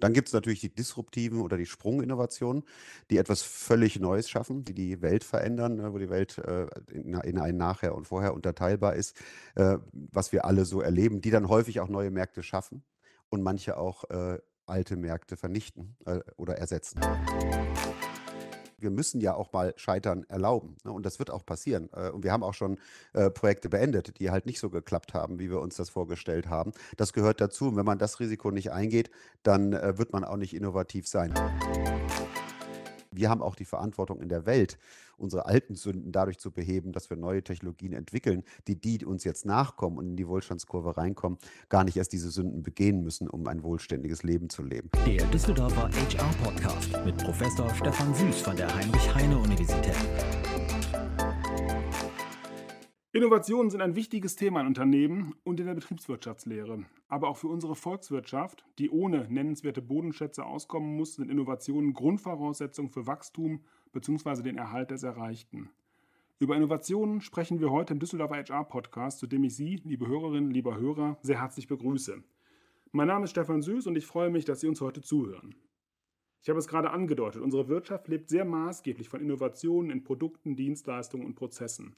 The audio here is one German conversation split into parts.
Dann gibt es natürlich die disruptiven oder die Sprunginnovationen, die etwas völlig Neues schaffen, die die Welt verändern, ne, wo die Welt äh, in, in ein Nachher und Vorher unterteilbar ist, äh, was wir alle so erleben, die dann häufig auch neue Märkte schaffen und manche auch äh, alte Märkte vernichten oder ersetzen wir müssen ja auch mal Scheitern erlauben. Ne? Und das wird auch passieren. Äh, und wir haben auch schon äh, Projekte beendet, die halt nicht so geklappt haben, wie wir uns das vorgestellt haben. Das gehört dazu. Und wenn man das Risiko nicht eingeht, dann äh, wird man auch nicht innovativ sein. Wir haben auch die Verantwortung in der Welt, unsere alten Sünden dadurch zu beheben, dass wir neue Technologien entwickeln, die die uns jetzt nachkommen und in die Wohlstandskurve reinkommen, gar nicht erst diese Sünden begehen müssen, um ein wohlständiges Leben zu leben. Der Düsseldorfer HR Podcast mit Professor Stefan Süß von der Heinrich-Heine-Universität. Innovationen sind ein wichtiges Thema in Unternehmen und in der Betriebswirtschaftslehre. Aber auch für unsere Volkswirtschaft, die ohne nennenswerte Bodenschätze auskommen muss, sind Innovationen Grundvoraussetzung für Wachstum bzw. den Erhalt des Erreichten. Über Innovationen sprechen wir heute im Düsseldorfer HR-Podcast, zu dem ich Sie, liebe Hörerinnen, lieber Hörer, sehr herzlich begrüße. Mein Name ist Stefan Süß und ich freue mich, dass Sie uns heute zuhören. Ich habe es gerade angedeutet, unsere Wirtschaft lebt sehr maßgeblich von Innovationen in Produkten, Dienstleistungen und Prozessen.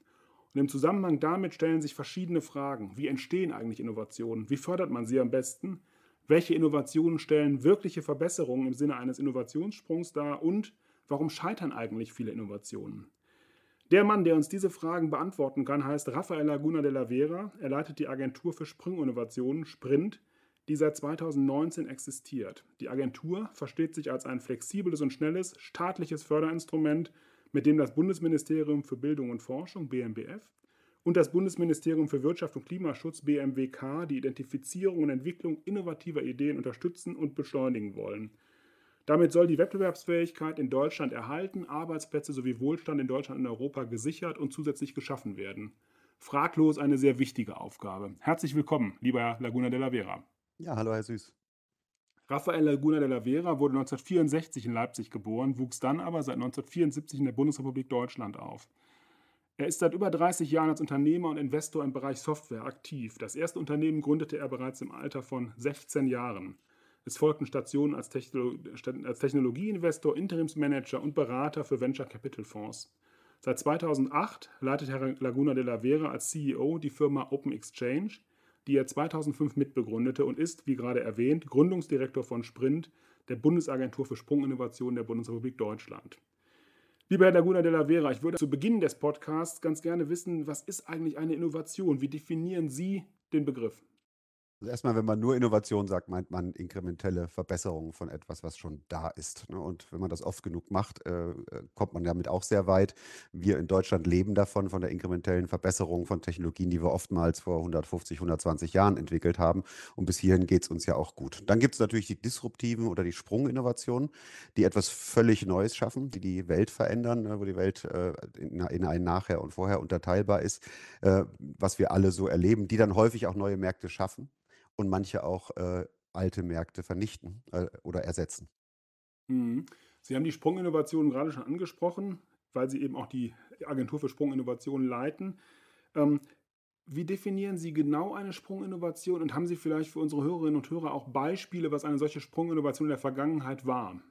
Und im Zusammenhang damit stellen sich verschiedene Fragen. Wie entstehen eigentlich Innovationen? Wie fördert man sie am besten? Welche Innovationen stellen wirkliche Verbesserungen im Sinne eines Innovationssprungs dar? Und warum scheitern eigentlich viele Innovationen? Der Mann, der uns diese Fragen beantworten kann, heißt Rafael Laguna de la Vera. Er leitet die Agentur für Sprunginnovationen, Sprint, die seit 2019 existiert. Die Agentur versteht sich als ein flexibles und schnelles staatliches Förderinstrument mit dem das Bundesministerium für Bildung und Forschung BMBF und das Bundesministerium für Wirtschaft und Klimaschutz BMWK die Identifizierung und Entwicklung innovativer Ideen unterstützen und beschleunigen wollen. Damit soll die Wettbewerbsfähigkeit in Deutschland erhalten, Arbeitsplätze sowie Wohlstand in Deutschland und Europa gesichert und zusätzlich geschaffen werden. Fraglos eine sehr wichtige Aufgabe. Herzlich willkommen, lieber Herr Laguna de la Vera. Ja, hallo Herr Süß. Rafael Laguna de la Vera wurde 1964 in Leipzig geboren, wuchs dann aber seit 1974 in der Bundesrepublik Deutschland auf. Er ist seit über 30 Jahren als Unternehmer und Investor im Bereich Software aktiv. Das erste Unternehmen gründete er bereits im Alter von 16 Jahren. Es folgten Stationen als, Techno als Technologieinvestor, Interimsmanager und Berater für Venture Capital Fonds. Seit 2008 leitet Herr Laguna de la Vera als CEO die Firma Open Exchange, die er 2005 mitbegründete und ist, wie gerade erwähnt, Gründungsdirektor von Sprint, der Bundesagentur für Sprunginnovation der Bundesrepublik Deutschland. Lieber Herr Laguna de la Vera, ich würde zu Beginn des Podcasts ganz gerne wissen, was ist eigentlich eine Innovation? Wie definieren Sie den Begriff? Also erstmal, wenn man nur Innovation sagt, meint man inkrementelle Verbesserungen von etwas, was schon da ist. Ne? Und wenn man das oft genug macht, äh, äh, kommt man damit auch sehr weit. Wir in Deutschland leben davon, von der inkrementellen Verbesserung von Technologien, die wir oftmals vor 150, 120 Jahren entwickelt haben. Und bis hierhin geht es uns ja auch gut. Dann gibt es natürlich die disruptiven oder die Sprunginnovationen, die etwas völlig Neues schaffen, die die Welt verändern, ne? wo die Welt äh, in, in ein Nachher und Vorher unterteilbar ist, was wir alle so erleben, die dann häufig auch neue Märkte schaffen und manche auch äh, alte Märkte vernichten äh, oder ersetzen. Mhm. Sie haben die Sprunginnovation gerade schon angesprochen, weil Sie eben auch die Agentur für Sprunginnovation leiten. Ähm, wie definieren Sie genau eine Sprunginnovation und haben Sie vielleicht für unsere Hörerinnen und Hörer auch Beispiele, was eine solche Sprunginnovation in der Vergangenheit war?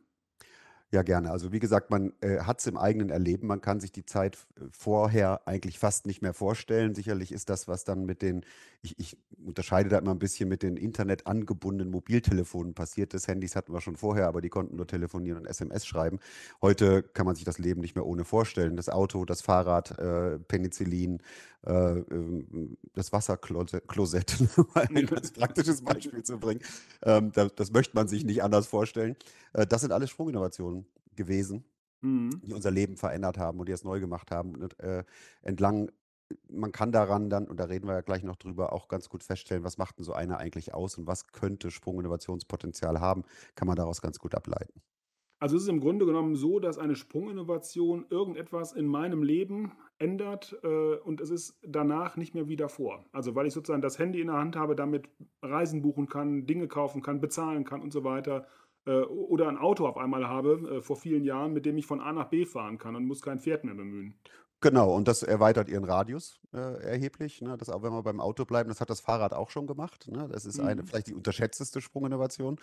Ja, gerne. Also wie gesagt, man äh, hat es im eigenen Erleben. Man kann sich die Zeit äh, vorher eigentlich fast nicht mehr vorstellen. Sicherlich ist das, was dann mit den, ich, ich unterscheide da immer ein bisschen mit den Internet angebundenen Mobiltelefonen passiert ist. Handys hatten wir schon vorher, aber die konnten nur telefonieren und SMS schreiben. Heute kann man sich das Leben nicht mehr ohne vorstellen. Das Auto, das Fahrrad, äh, Penicillin, äh, ähm, das Wasserklosett, um ein ganz praktisches Beispiel zu bringen. Ähm, das, das möchte man sich nicht anders vorstellen. Äh, das sind alles Sprunginnovationen gewesen, mhm. die unser Leben verändert haben und die es neu gemacht haben. Und, äh, entlang, man kann daran dann, und da reden wir ja gleich noch drüber, auch ganz gut feststellen, was macht denn so einer eigentlich aus und was könnte Sprunginnovationspotenzial haben, kann man daraus ganz gut ableiten. Also es ist im Grunde genommen so, dass eine Sprunginnovation irgendetwas in meinem Leben ändert äh, und es ist danach nicht mehr wie davor. Also weil ich sozusagen das Handy in der Hand habe, damit Reisen buchen kann, Dinge kaufen kann, bezahlen kann und so weiter oder ein Auto auf einmal habe äh, vor vielen Jahren, mit dem ich von A nach B fahren kann und muss kein Pferd mehr bemühen. Genau, und das erweitert ihren Radius äh, erheblich. Ne? Das auch wenn wir beim Auto bleiben, das hat das Fahrrad auch schon gemacht. Ne? Das ist eine Mhm. vielleicht die unterschätzteste Sprunginnovation,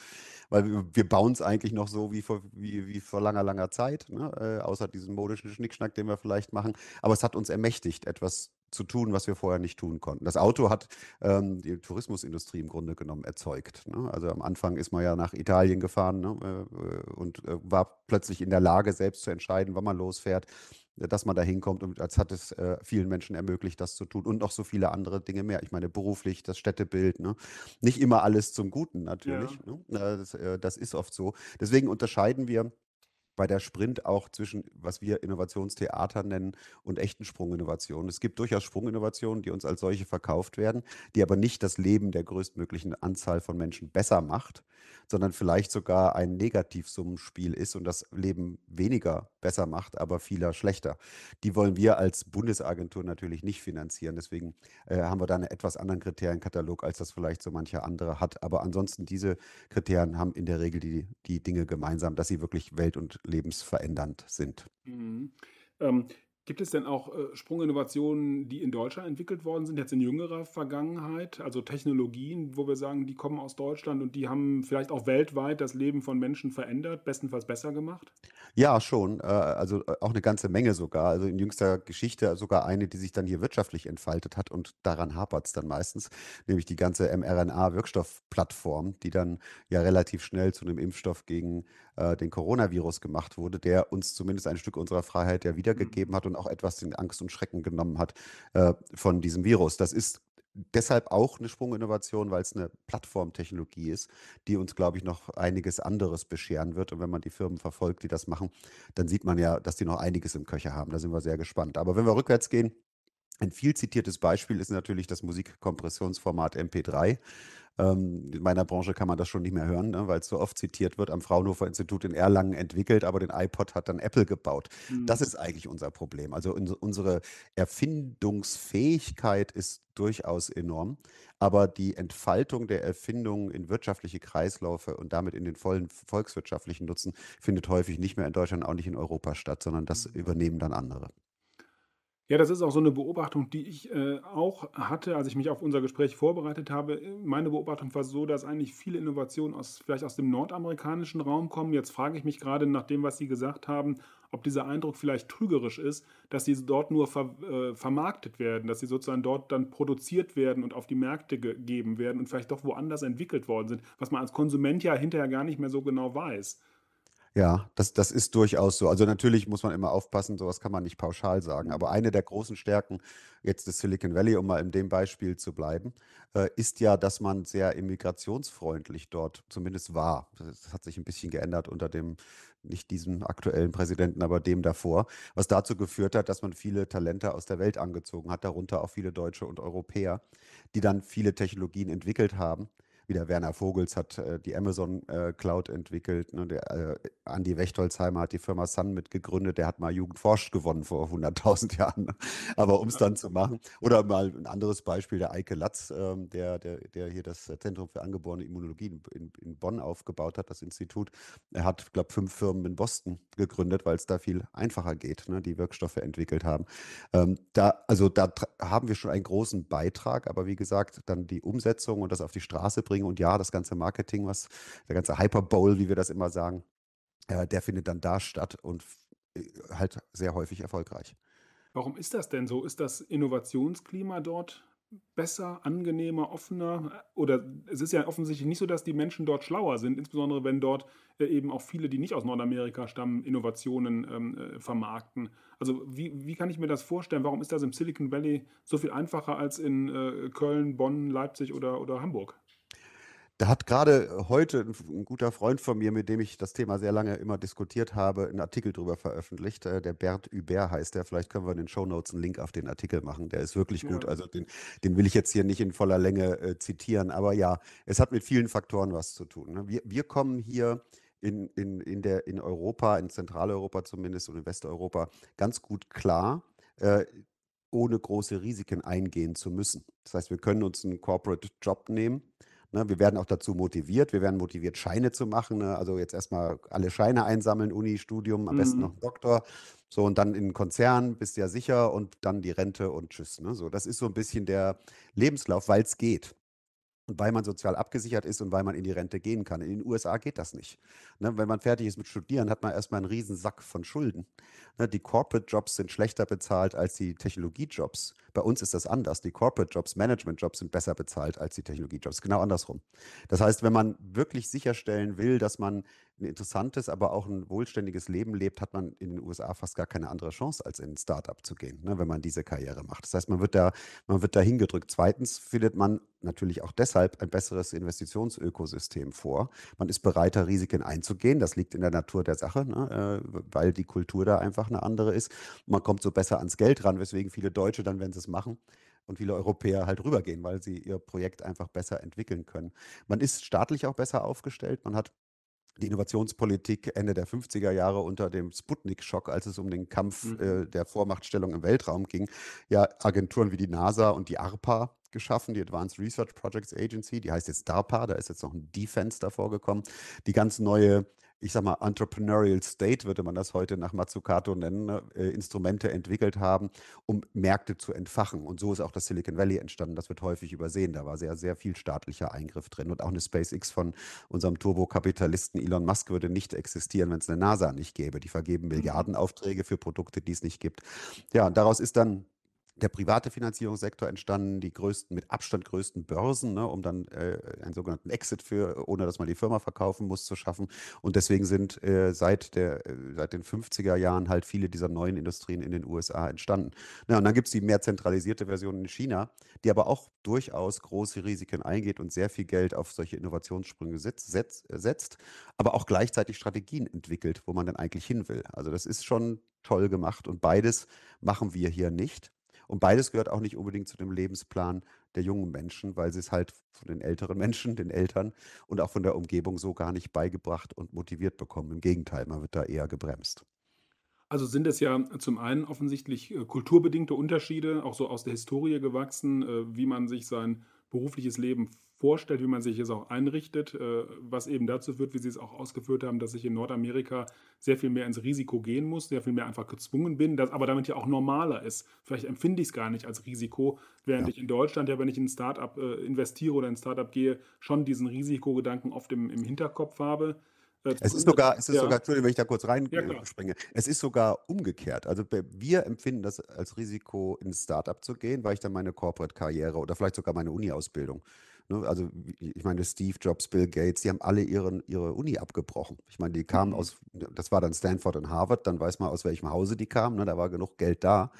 weil wir, wir bauen es eigentlich noch so wie vor, wie, wie vor langer, langer Zeit, ne? Äh, außer diesen modischen Schnickschnack, den wir vielleicht machen. Aber es hat uns ermächtigt, etwas zu tun, was wir vorher nicht tun konnten. Das Auto hat ähm, die Tourismusindustrie im Grunde genommen erzeugt. Ne? Also am Anfang ist man ja nach Italien gefahren ne? äh, und äh, war plötzlich in der Lage, selbst zu entscheiden, wann man losfährt dass man da hinkommt und als hat es äh, vielen Menschen ermöglicht, das zu tun und noch so viele andere Dinge mehr. Ich meine, beruflich, das Städtebild, ne? Nicht immer alles zum Guten Ja. natürlich. Ne? Äh, Das, äh, das ist oft so. Deswegen unterscheiden wir bei der Sprint auch zwischen, was wir Innovationstheater nennen, und echten Sprunginnovationen. Es gibt durchaus Sprunginnovationen, die uns als solche verkauft werden, die aber nicht das Leben der größtmöglichen Anzahl von Menschen besser macht, sondern vielleicht sogar ein Negativsummenspiel ist und das Leben weniger besser macht, aber vieler schlechter. Die wollen wir als Bundesagentur natürlich nicht finanzieren. Deswegen äh, haben wir da einen etwas anderen Kriterienkatalog, als das vielleicht so mancher andere hat. Aber ansonsten, diese Kriterien haben in der Regel die, die Dinge gemeinsam, dass sie wirklich welt- und lebensverändernd sind. Mhm. Ähm, gibt es denn auch äh, Sprunginnovationen, die in Deutschland entwickelt worden sind, jetzt in jüngerer Vergangenheit? Also Technologien, wo wir sagen, die kommen aus Deutschland und die haben vielleicht auch weltweit das Leben von Menschen verändert, bestenfalls besser gemacht? Ja, schon. Äh, also äh, auch eine ganze Menge sogar. Also in jüngster Geschichte sogar eine, die sich dann hier wirtschaftlich entfaltet hat und daran hapert es dann meistens, nämlich die ganze mRNA-Wirkstoffplattform, die dann ja relativ schnell zu einem Impfstoff gegen äh, den Coronavirus gemacht wurde, der uns zumindest ein Stück unserer Freiheit ja wiedergegeben Mhm. hat und auch etwas den Angst und Schrecken genommen hat äh, von diesem Virus. Das ist deshalb auch eine Sprunginnovation, weil es eine Plattformtechnologie ist, die uns, glaube ich, noch einiges anderes bescheren wird. Und wenn man die Firmen verfolgt, die das machen, dann sieht man ja, dass die noch einiges im Köcher haben. Da sind wir sehr gespannt. Aber wenn wir rückwärts gehen, ein viel zitiertes Beispiel ist natürlich das Musikkompressionsformat MP3. Ähm, in meiner Branche kann man das schon nicht mehr hören, ne, weil es so oft zitiert wird. Am Fraunhofer Institut in Erlangen entwickelt, aber den iPod hat dann Apple gebaut. Das Mhm. ist eigentlich unser Problem. Also uns- unsere Erfindungsfähigkeit ist durchaus enorm, aber die Entfaltung der Erfindungen in wirtschaftliche Kreisläufe und damit in den vollen volkswirtschaftlichen Nutzen findet häufig nicht mehr in Deutschland, auch nicht in Europa statt, sondern das Mhm. übernehmen dann andere. Ja, das ist auch so 'ne Beobachtung, die ich, äh, auch hatte, als ich mich auf unser Gespräch vorbereitet habe. Meine Beobachtung war so, dass eigentlich viele Innovationen aus vielleicht aus dem nordamerikanischen Raum kommen. Jetzt frage ich mich grade nach dem, was Sie gesagt haben, ob dieser Eindruck vielleicht trügerisch ist, dass sie dort nur ver äh, vermarktet werden, dass sie sozusagen dort dann produziert werden und auf die Märkte gegeben werden und vielleicht doch woanders entwickelt worden sind, was man als Konsument ja hinterher gar nicht mehr so genau weiß. Ja, das das ist durchaus so. Also, natürlich muss man immer aufpassen, so was kann man nicht pauschal sagen. Aber eine der großen Stärken jetzt des Silicon Valley, um mal in dem Beispiel zu bleiben, äh, ist ja, dass man sehr immigrationsfreundlich dort zumindest war. Das hat sich ein bisschen geändert unter dem nicht diesem aktuellen Präsidenten, aber dem davor, was dazu geführt hat, dass man viele Talente aus der Welt angezogen hat, darunter auch viele Deutsche und Europäer, die dann viele Technologien entwickelt haben. Wie der Werner Vogels hat äh, die Amazon äh, Cloud entwickelt. Ne? Der äh, Andi Wechtolzheimer hat die Firma Sun mitgegründet. Der hat mal Jugend forscht gewonnen vor 100.000 Jahren. Ne? Aber um es dann zu machen. Oder mal ein anderes Beispiel, der Eike Latz, ähm, der, der, der hier das Zentrum für angeborene Immunologie in, in, in Bonn aufgebaut hat, das Institut. Er hat, glaube ich, fünf Firmen in Boston gegründet, weil es da viel einfacher geht, ne? die Wirkstoffe entwickelt haben. Ähm, da, also da haben wir schon einen großen Beitrag, aber wie gesagt, dann die Umsetzung und das auf die Straße bringen und ja, das ganze Marketing, was der ganze Hyperbowl, wie wir das immer sagen, äh, der findet dann da statt und äh, halt sehr häufig erfolgreich. Warum ist das denn so? Ist das Innovationsklima dort besser, angenehmer, offener? Oder es ist ja offensichtlich nicht so, dass die Menschen dort schlauer sind, insbesondere wenn dort äh, eben auch viele, die nicht aus Nordamerika stammen, Innovationen ähm, äh, vermarkten. Also wie, wie kann ich mir das vorstellen? Warum ist das im Silicon Valley so viel einfacher als in äh, Köln, Bonn, Leipzig oder, oder Hamburg? Da hat gerade heute ein, ein guter Freund von mir, mit dem ich das Thema sehr lange immer diskutiert habe, einen Artikel drüber veröffentlicht. Äh, Der Bert Hubert heißt der. Vielleicht können wir in den Shownotes einen Link auf den Artikel machen. Der ist wirklich gut. Ja. Also den, den will ich jetzt hier nicht in voller Länge äh, zitieren. Aber ja, es hat mit vielen Faktoren was zu tun. Ne? Wir, wir kommen hier in, in, in, der, in Europa, in Zentraleuropa zumindest und in Westeuropa ganz gut klar. Äh, ohne große Risiken eingehen zu müssen. Das heißt, wir können uns einen Corporate Job nehmen Ne, wir werden auch dazu motiviert. Wir werden motiviert, Scheine zu machen. Ne? Also jetzt erstmal alle Scheine einsammeln, Uni, Studium, am besten noch Mhm. Doktor. So, und dann in den Konzern bist du ja sicher und dann die Rente und tschüss. Ne? So, das ist so ein bisschen der Lebenslauf, weil es geht. Und weil man sozial abgesichert ist und weil man in die Rente gehen kann. In den USA geht das nicht. Ne, wenn man fertig ist mit Studieren, hat man erstmal einen riesen Sack von Schulden. Ne, die Corporate-Jobs sind schlechter bezahlt als die Technologie-Jobs. Bei uns ist das anders. Die Corporate-Jobs, Management-Jobs sind besser bezahlt als die Technologie-Jobs. Genau andersrum. Das heißt, wenn man wirklich sicherstellen will, dass man ein interessantes, aber auch ein wohlständiges Leben lebt, hat man in den USA fast gar keine andere Chance, als in ein Startup zu gehen, ne, wenn man diese Karriere macht. Das heißt, man wird da, man wird da hingedrückt. Zweitens findet man natürlich auch deshalb ein besseres Investitionsökosystem vor. Man ist bereiter, Risiken einzugehen. Das liegt in der Natur der Sache, ne, äh, weil die Kultur da einfach eine andere ist. Man kommt so besser ans Geld ran, weswegen viele Deutsche dann, wenn sie es machen, und viele Europäer halt rübergehen, weil sie ihr Projekt einfach besser entwickeln können. Man ist staatlich auch besser aufgestellt. Man hat die Innovationspolitik Ende der 50er Jahre unter dem Sputnik-Schock, als es um den Kampf Mhm. äh, der Vormachtstellung im Weltraum ging, ja Agenturen wie die NASA und die ARPA geschaffen, die Advanced Research Projects Agency, die heißt jetzt DARPA, da ist jetzt noch ein Defense davor gekommen, die ganz neue ich sag mal, Entrepreneurial State, würde man das heute nach Mazzucato nennen, ne, äh, Instrumente entwickelt haben, um Märkte zu entfachen. Und so ist auch das Silicon Valley entstanden. Das wird häufig übersehen. Da war sehr, sehr viel staatlicher Eingriff drin. Und auch eine SpaceX von unserem Turbokapitalisten Elon Musk würde nicht existieren, wenn es eine NASA nicht gäbe. Die vergeben Mhm. Milliardenaufträge für Produkte, die es nicht gibt. Ja, und daraus ist dann der private Finanzierungssektor entstanden, die größten, mit Abstand größten Börsen, ne, um dann äh, einen sogenannten Exit für, ohne dass man die Firma verkaufen muss, zu schaffen. Und deswegen sind äh, seit, der, äh, seit den 50er Jahren halt viele dieser neuen Industrien in den USA entstanden. Ja, und dann gibt es die mehr zentralisierte Version in China, die aber auch durchaus große Risiken eingeht und sehr viel Geld auf solche Innovationssprünge setzt, setzt, setzt aber auch gleichzeitig Strategien entwickelt, wo man dann eigentlich hin will. Also das ist schon toll gemacht und beides machen wir hier nicht. Und beides gehört auch nicht unbedingt zu dem Lebensplan der jungen Menschen, weil sie es halt von den älteren Menschen, den Eltern und auch von der Umgebung so gar nicht beigebracht und motiviert bekommen. Im Gegenteil, man wird da eher gebremst. Also sind es ja zum einen offensichtlich äh, kulturbedingte Unterschiede, auch so aus der Historie gewachsen, äh, wie man sich sein berufliches Leben vorstellt, wie man sich es auch einrichtet, äh, was eben dazu führt, wie Sie es auch ausgeführt haben, dass ich in Nordamerika sehr viel mehr ins Risiko gehen muss, sehr viel mehr einfach gezwungen bin, das aber damit ja auch normaler ist. Vielleicht empfinde ich es gar nicht als Risiko, während Ja. ich in Deutschland ja, wenn ich in ein Startup äh, investiere oder in ein Startup gehe, schon diesen Risikogedanken oft im, im Hinterkopf habe. Äh, Es ist sogar, es ist ja. sogar, Entschuldigung, wenn ich da kurz Ja, klar. reinspringe, es ist sogar umgekehrt. Also wir empfinden das als Risiko, in ein Startup zu gehen, weil ich dann meine Corporate-Karriere oder vielleicht sogar meine Uni-Ausbildung, ne, also ich meine Steve Jobs, Bill Gates, die haben alle ihren, ihre Uni abgebrochen. Ich meine, die kamen Mhm. aus, das war dann Stanford und Harvard, dann weiß man, aus welchem Hause die kamen, ne, da war genug Geld da.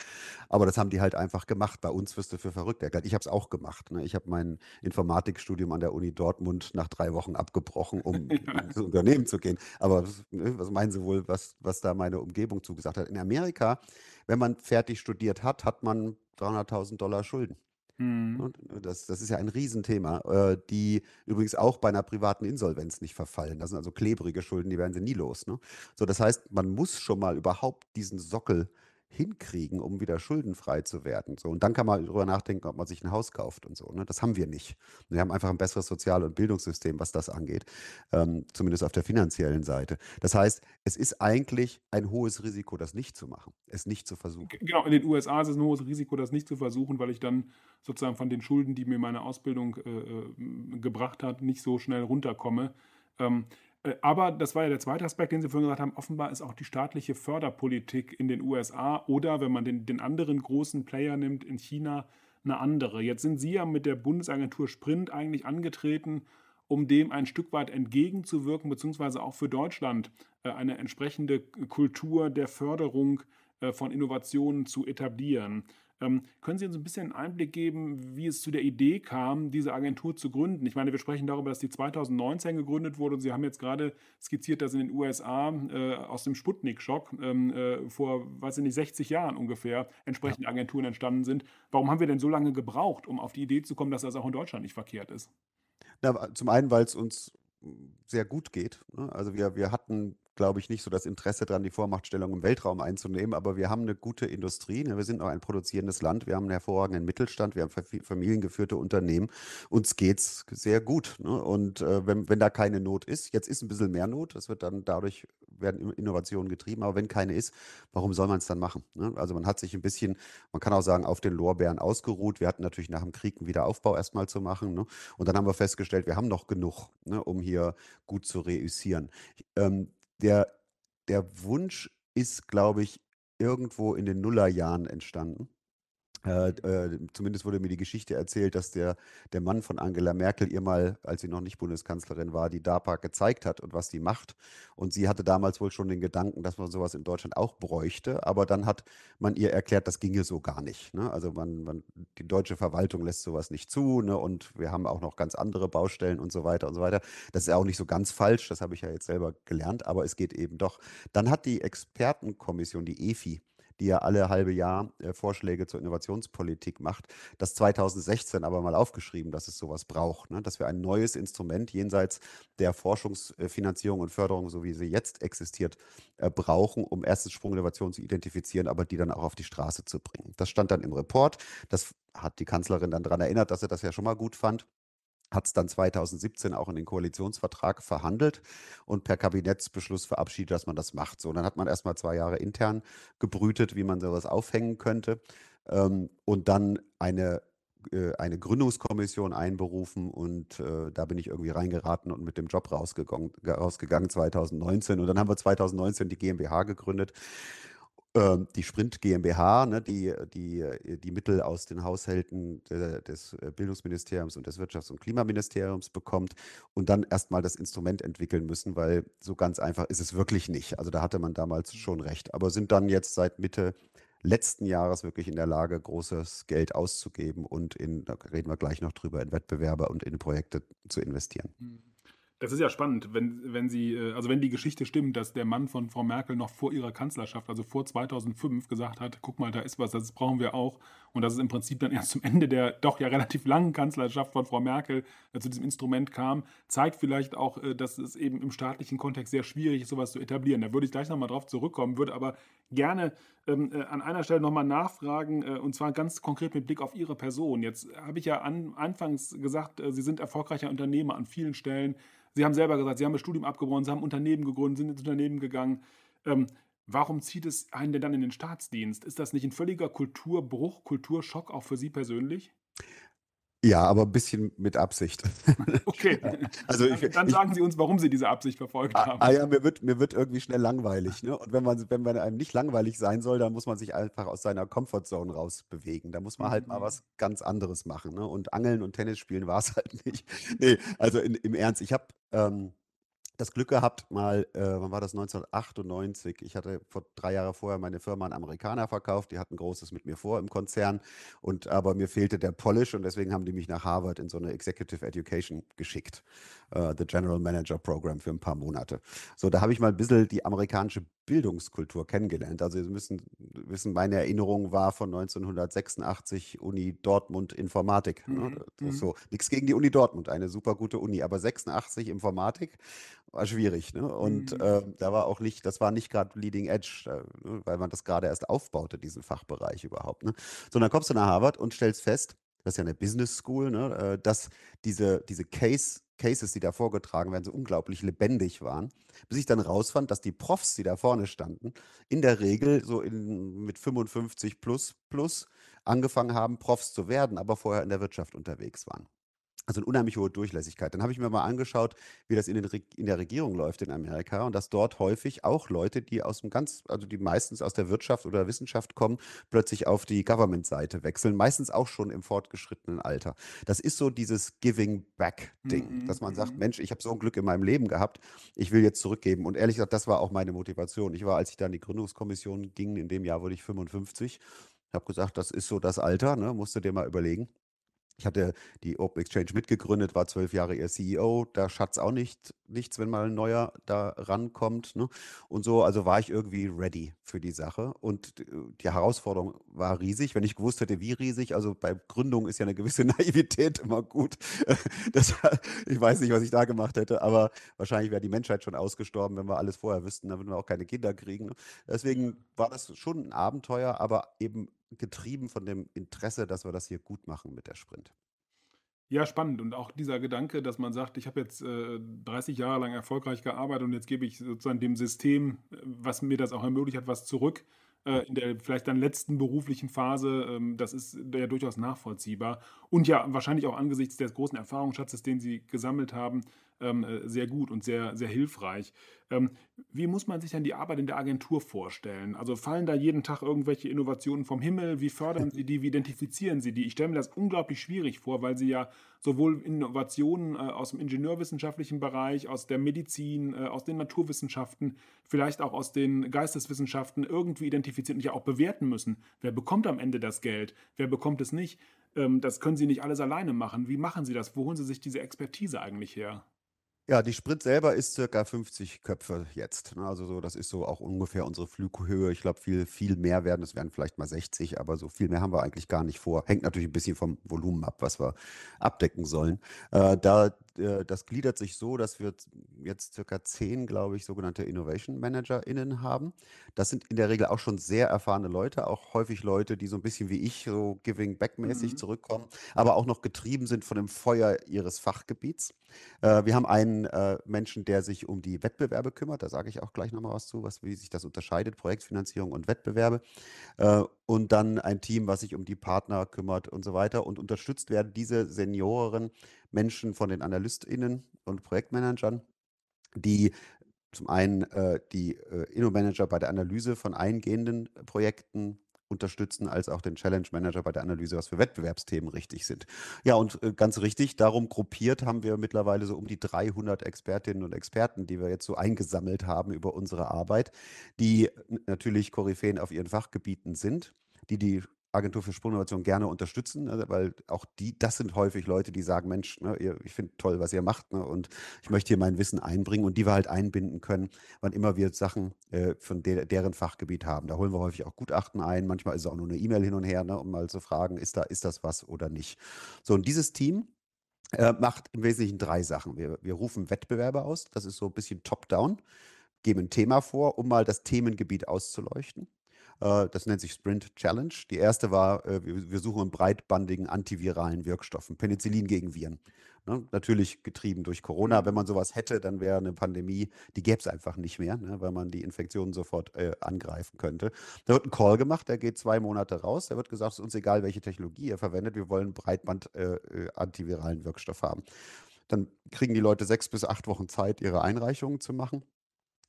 Aber das haben die halt einfach gemacht. Bei uns wirst du für verrückt erklärt. Ich habe es auch gemacht. Ne? Ich habe mein Informatikstudium an der Uni Dortmund nach drei Wochen abgebrochen, um Ja. ins Unternehmen zu gehen. Aber was, ne, was meinen Sie wohl, was, was da meine Umgebung zugesagt hat? In Amerika, wenn man fertig studiert hat, hat man 300.000 Dollar Schulden. Mhm. Und das, das ist ja ein Riesenthema, äh, die übrigens auch bei einer privaten Insolvenz nicht verfallen. Das sind also klebrige Schulden, die werden sie nie los. Ne? So, das heißt, man muss schon mal überhaupt diesen Sockel hinkriegen, um wieder schuldenfrei zu werden. So, und dann kann man darüber nachdenken, ob man sich ein Haus kauft und so. Ne? Das haben wir nicht. Wir haben einfach ein besseres Sozial- und Bildungssystem, was das angeht, ähm, zumindest auf der finanziellen Seite. Das heißt, es ist eigentlich ein hohes Risiko, das nicht zu machen, es nicht zu versuchen. Genau, in den USA ist es ein hohes Risiko, das nicht zu versuchen, weil ich dann sozusagen von den Schulden, die mir meine Ausbildung äh, äh, gebracht hat, nicht so schnell runterkomme. Ähm, äh, aber das war ja der zweite Aspekt, den Sie vorhin gesagt haben. Offenbar ist auch die staatliche Förderpolitik in den USA oder, wenn man den, den anderen großen Player nimmt, in China eine andere. Jetzt sind Sie ja mit der Bundesagentur Sprint eigentlich angetreten, um dem ein Stück weit entgegenzuwirken, beziehungsweise auch für Deutschland äh, eine entsprechende Kultur der Förderung äh, von Innovationen zu etablieren. Ähm, können Sie uns ein bisschen einen Einblick geben, wie es zu der Idee kam, diese Agentur zu gründen? Ich meine, wir sprechen darüber, dass die 2019 gegründet wurde und Sie haben jetzt gerade skizziert, dass in den USA äh, aus dem Sputnik-Schock ähm, äh, vor, weiß ich nicht, 60 Jahren ungefähr entsprechende Agenturen entstanden sind. Warum haben wir denn so lange gebraucht, um auf die Idee zu kommen, dass das auch in Deutschland nicht verkehrt ist? Na, zum einen, weil es uns sehr gut geht. Ne? Also wir, wir hatten glaube ich, nicht so das Interesse daran, die Vormachtstellung im Weltraum einzunehmen, aber wir haben eine gute Industrie, ne? wir sind auch ein produzierendes Land, wir haben einen hervorragenden Mittelstand, wir haben familiengeführte Unternehmen, uns geht es sehr gut. Ne? Und äh, wenn, wenn da keine Not ist, jetzt ist ein bisschen mehr Not, das wird dann dadurch, werden Innovationen getrieben, aber wenn keine ist, warum soll man es dann machen? Ne? Also man hat sich ein bisschen, man kann auch sagen, auf den Lorbeeren ausgeruht. Wir hatten natürlich nach dem Krieg einen Wiederaufbau erstmal zu machen. Ne? Und dann haben wir festgestellt, wir haben noch genug, ne, um hier gut zu reüssieren. Ähm, der, der Wunsch ist, glaube ich, irgendwo in den Nullerjahren entstanden. Äh, äh, zumindest wurde mir die Geschichte erzählt, dass der, der Mann von Angela Merkel ihr mal, als sie noch nicht Bundeskanzlerin war, die DARPA gezeigt hat und was die macht. Und sie hatte damals wohl schon den Gedanken, dass man sowas in Deutschland auch bräuchte. Aber dann hat man ihr erklärt, das ginge so gar nicht. Ne? Also man, man, die deutsche Verwaltung lässt sowas nicht zu. Ne? Und wir haben auch noch ganz andere Baustellen und so weiter und so weiter. Das ist ja auch nicht so ganz falsch. Das habe ich ja jetzt selber gelernt. Aber es geht eben doch. Dann hat die Expertenkommission, die EFI, die ja alle halbe Jahr äh, Vorschläge zur Innovationspolitik macht, das 2016 aber mal aufgeschrieben, dass es sowas braucht, ne? dass wir ein neues Instrument jenseits der Forschungsfinanzierung und Förderung, so wie sie jetzt existiert, äh, brauchen, um erstens Sprunginnovationen zu identifizieren, aber die dann auch auf die Straße zu bringen. Das stand dann im Report. Das hat die Kanzlerin dann daran erinnert, dass sie das ja schon mal gut fand hat es dann 2017 auch in den Koalitionsvertrag verhandelt und per Kabinettsbeschluss verabschiedet, dass man das macht. So, dann hat man erstmal zwei Jahre intern gebrütet, wie man sowas aufhängen könnte ähm, und dann eine äh, eine Gründungskommission einberufen und äh, da bin ich irgendwie reingeraten und mit dem Job rausgegangen, rausgegangen 2019 und dann haben wir 2019 die GmbH gegründet die Sprint GmbH, ne, die, die, die Mittel aus den Haushalten des äh, Bildungsministeriums und des Wirtschafts- und Klimaministeriums bekommt und dann erstmal das Instrument entwickeln müssen, weil so ganz einfach ist es wirklich nicht. Also da hatte man damals mhm. schon recht. Aber sind dann jetzt seit Mitte letzten Jahres wirklich in der Lage, großes Geld auszugeben und in, da reden wir gleich noch drüber, in Wettbewerbe und in Projekte zu investieren. Mhm. Das ist ja spannend, wenn, wenn sie, äh, also wenn die Geschichte stimmt, dass der Mann von Frau Merkel noch vor ihrer Kanzlerschaft, also vor 2005, gesagt hat, guck mal, da ist was, das brauchen wir auch. Und dass es im Prinzip dann erst zum Ende der doch ja relativ langen Kanzlerschaft von Frau Merkel äh, zu diesem Instrument kam, zeigt vielleicht auch, äh, dass es eben im staatlichen Kontext sehr schwierig ist, sowas zu etablieren. Da würde ich gleich nochmal drauf zurückkommen, würde aber gerne ähm, äh, an einer Stelle nochmal nachfragen, äh, und zwar ganz konkret mit Blick auf Ihre Person. Jetzt habe ich ja an, anfangs gesagt, äh, Sie sind erfolgreicher Unternehmer an vielen Stellen. Sie haben selber gesagt, Sie haben das Studium abgebrochen, Sie haben Unternehmen gegründet, sind ins Unternehmen gegangen. Ähm, warum zieht es einen denn dann in den Staatsdienst? Ist das nicht ein völliger Kulturbruch, Kulturschock auch für Sie persönlich? Ja, aber ein bisschen mit Absicht. Okay. Also ich, dann, dann ich, sagen Sie uns, warum Sie diese Absicht verfolgt ah, haben. Ah ja, mir wird, mir wird irgendwie schnell langweilig. Ne? Und wenn man, wenn man einem nicht langweilig sein soll, dann muss man sich einfach aus seiner Comfortzone rausbewegen. Da muss man halt mal mhm. was ganz anderes machen. Ne? Und Angeln und Tennis spielen war es halt nicht. Nee, also in, im Ernst, ich habe ähm, das Glück gehabt, mal, äh, wann war das, 1998? Ich hatte vor drei Jahre vorher meine Firma an Amerikaner verkauft. Die hatten Großes mit mir vor im Konzern. Und aber mir fehlte der Polish und deswegen haben die mich nach Harvard in so eine Executive Education geschickt. Uh, the General Manager Program für ein paar Monate. So, da habe ich mal ein bisschen die amerikanische Bildungskultur kennengelernt. Also Sie müssen wissen, meine Erinnerung war von 1986 Uni Dortmund Informatik. Ne? Mhm. Ne? So, nichts gegen die Uni Dortmund, eine super gute Uni, aber 86 Informatik war schwierig. Ne? Und mhm. äh, da war auch nicht, das war nicht gerade Leading Edge, äh, weil man das gerade erst aufbaute, diesen Fachbereich überhaupt. Ne? So, dann kommst du nach Harvard und stellst fest, das ist ja eine Business School, ne, äh, dass diese, diese Case, Cases, die da vorgetragen werden, so unglaublich lebendig waren, bis ich dann rausfand, dass die Profs, die da vorne standen, in der Regel so in, mit 55 plus plus angefangen haben, Profs zu werden, aber vorher in der Wirtschaft unterwegs waren. Also eine unheimlich hohe Durchlässigkeit. Dann habe ich mir mal angeschaut, wie das in, den, in der Regierung läuft in Amerika und dass dort häufig auch Leute, die aus dem ganz, also die meistens aus der Wirtschaft oder Wissenschaft kommen, plötzlich auf die Government-Seite wechseln, meistens auch schon im fortgeschrittenen Alter. Das ist so dieses Giving Back-Ding, mhm. dass man sagt, mhm. Mensch, ich habe so ein Glück in meinem Leben gehabt, ich will jetzt zurückgeben. Und ehrlich gesagt, das war auch meine Motivation. Ich war, als ich da in die Gründungskommission ging, in dem Jahr wurde ich 55, habe gesagt, das ist so das Alter, ne, musst du dir mal überlegen Ich hatte die Open Exchange mitgegründet, war zwölf Jahre ihr CEO. Da schatz auch nicht, nichts, wenn mal ein neuer da rankommt. Ne? Und so, also war ich irgendwie ready für die Sache. Und die Herausforderung war riesig. Wenn ich gewusst hätte, wie riesig, also bei Gründung ist ja eine gewisse Naivität immer gut. Das, ich weiß nicht, was ich da gemacht hätte, aber wahrscheinlich wäre die Menschheit schon ausgestorben, wenn wir alles vorher wüssten. Dann würden wir auch keine Kinder kriegen. Ne? Deswegen war das schon ein Abenteuer, aber eben getrieben von dem Interesse, dass wir das hier gut machen mit der Sprint. Ja, spannend. Und auch dieser Gedanke, dass man sagt, ich habe jetzt äh, 30 Jahre lang erfolgreich gearbeitet und jetzt gebe ich sozusagen dem System, äh, was mir das auch ermöglicht hat, was zurück äh, in der vielleicht dann letzten beruflichen Phase, ähm, das ist ja durchaus nachvollziehbar. Und ja, wahrscheinlich auch angesichts des großen Erfahrungsschatzes, den Sie gesammelt haben, ähm, äh, sehr gut und sehr, sehr hilfreich. Ähm, wie muss man sich denn die Arbeit in der Agentur vorstellen? Also fallen da jeden Tag irgendwelche Innovationen vom Himmel? Wie fördern Sie die? Wie identifizieren Sie die? Ich stelle mir das unglaublich schwierig vor, weil Sie ja sowohl Innovationen äh, aus dem ingenieurwissenschaftlichen Bereich, aus der Medizin, äh, aus den Naturwissenschaften, vielleicht auch aus den Geisteswissenschaften irgendwie identifizieren und ja auch bewerten müssen. Wer bekommt am Ende das Geld? Wer bekommt es nicht? Ähm, das können Sie nicht alles alleine machen. Wie machen Sie das? Wo holen Sie sich diese Expertise eigentlich her? Ja, die Sprint selber ist circa 50 Köpfe jetzt. Ne? Also so, das ist so auch ungefähr unsere Flughöhe. Ich glaube, viel, viel mehr werden, es werden vielleicht mal 60, aber so viel mehr haben wir eigentlich gar nicht vor. Hängt natürlich ein bisschen vom Volumen ab, was wir abdecken sollen. Äh, da äh, das gliedert sich so, dass wir jetzt circa zehn, glaube ich, sogenannte Innovation ManagerInnen haben. Das sind in der Regel auch schon sehr erfahrene Leute, auch häufig Leute, die so ein bisschen wie ich, so Giving Back-mäßig mhm. zurückkommen, aber auch noch getrieben sind von dem Feuer ihres Fachgebiets. Äh, wir haben einen äh, Menschen, der sich um die Wettbewerbe kümmert. Da sage ich auch gleich nochmal was zu, was, wie sich das unterscheidet, Projektfinanzierung und Wettbewerbe. Äh, und dann ein Team, was sich um die Partner kümmert und so weiter. Und unterstützt werden diese Senioren Menschen von den AnalystInnen und Projektmanagern, die zum einen äh, die äh, Inno-Manager bei der Analyse von eingehenden Projekten unterstützen, als auch den Challenge Manager bei der Analyse, was für Wettbewerbsthemen richtig sind. Ja, und äh, ganz richtig, darum gruppiert haben wir mittlerweile so um die 300 Expertinnen und Experten, die wir jetzt so eingesammelt haben über unsere Arbeit, die natürlich Koryphäen auf ihren Fachgebieten sind, die die Agentur für Sprunginnovation gerne unterstützen, ne, weil auch die, das sind häufig Leute, die sagen, Mensch, ne, ihr, ich finde toll, was ihr macht ne, und ich möchte hier mein Wissen einbringen und die wir halt einbinden können, wann immer wir Sachen äh, von de deren Fachgebiet haben. Da holen wir häufig auch Gutachten ein, manchmal ist es auch nur eine E-Mail hin und her, ne, um mal zu fragen, ist, da, ist das was oder nicht. So, und dieses Team äh, macht im Wesentlichen drei Sachen. Wir, wir rufen Wettbewerbe aus, das ist so ein bisschen top-down, geben ein Thema vor, um mal das Themengebiet auszuleuchten. Äh, das nennt sich Sprint Challenge. Die erste war, äh, wir suchen einen breitbandigen antiviralen Wirkstoffen, Penicillin gegen Viren. Ne? Natürlich getrieben durch Corona. Wenn man sowas hätte, dann wäre eine Pandemie, die gäbe es einfach nicht mehr, ne? weil man die Infektionen sofort äh, angreifen könnte. Da wird ein Call gemacht, der geht zwei Monate raus. Da wird gesagt, es ist uns egal, welche Technologie ihr verwendet, wir wollen Breitband äh, antiviralen Wirkstoff haben. Dann kriegen die Leute sechs bis acht Wochen Zeit, ihre Einreichungen zu machen.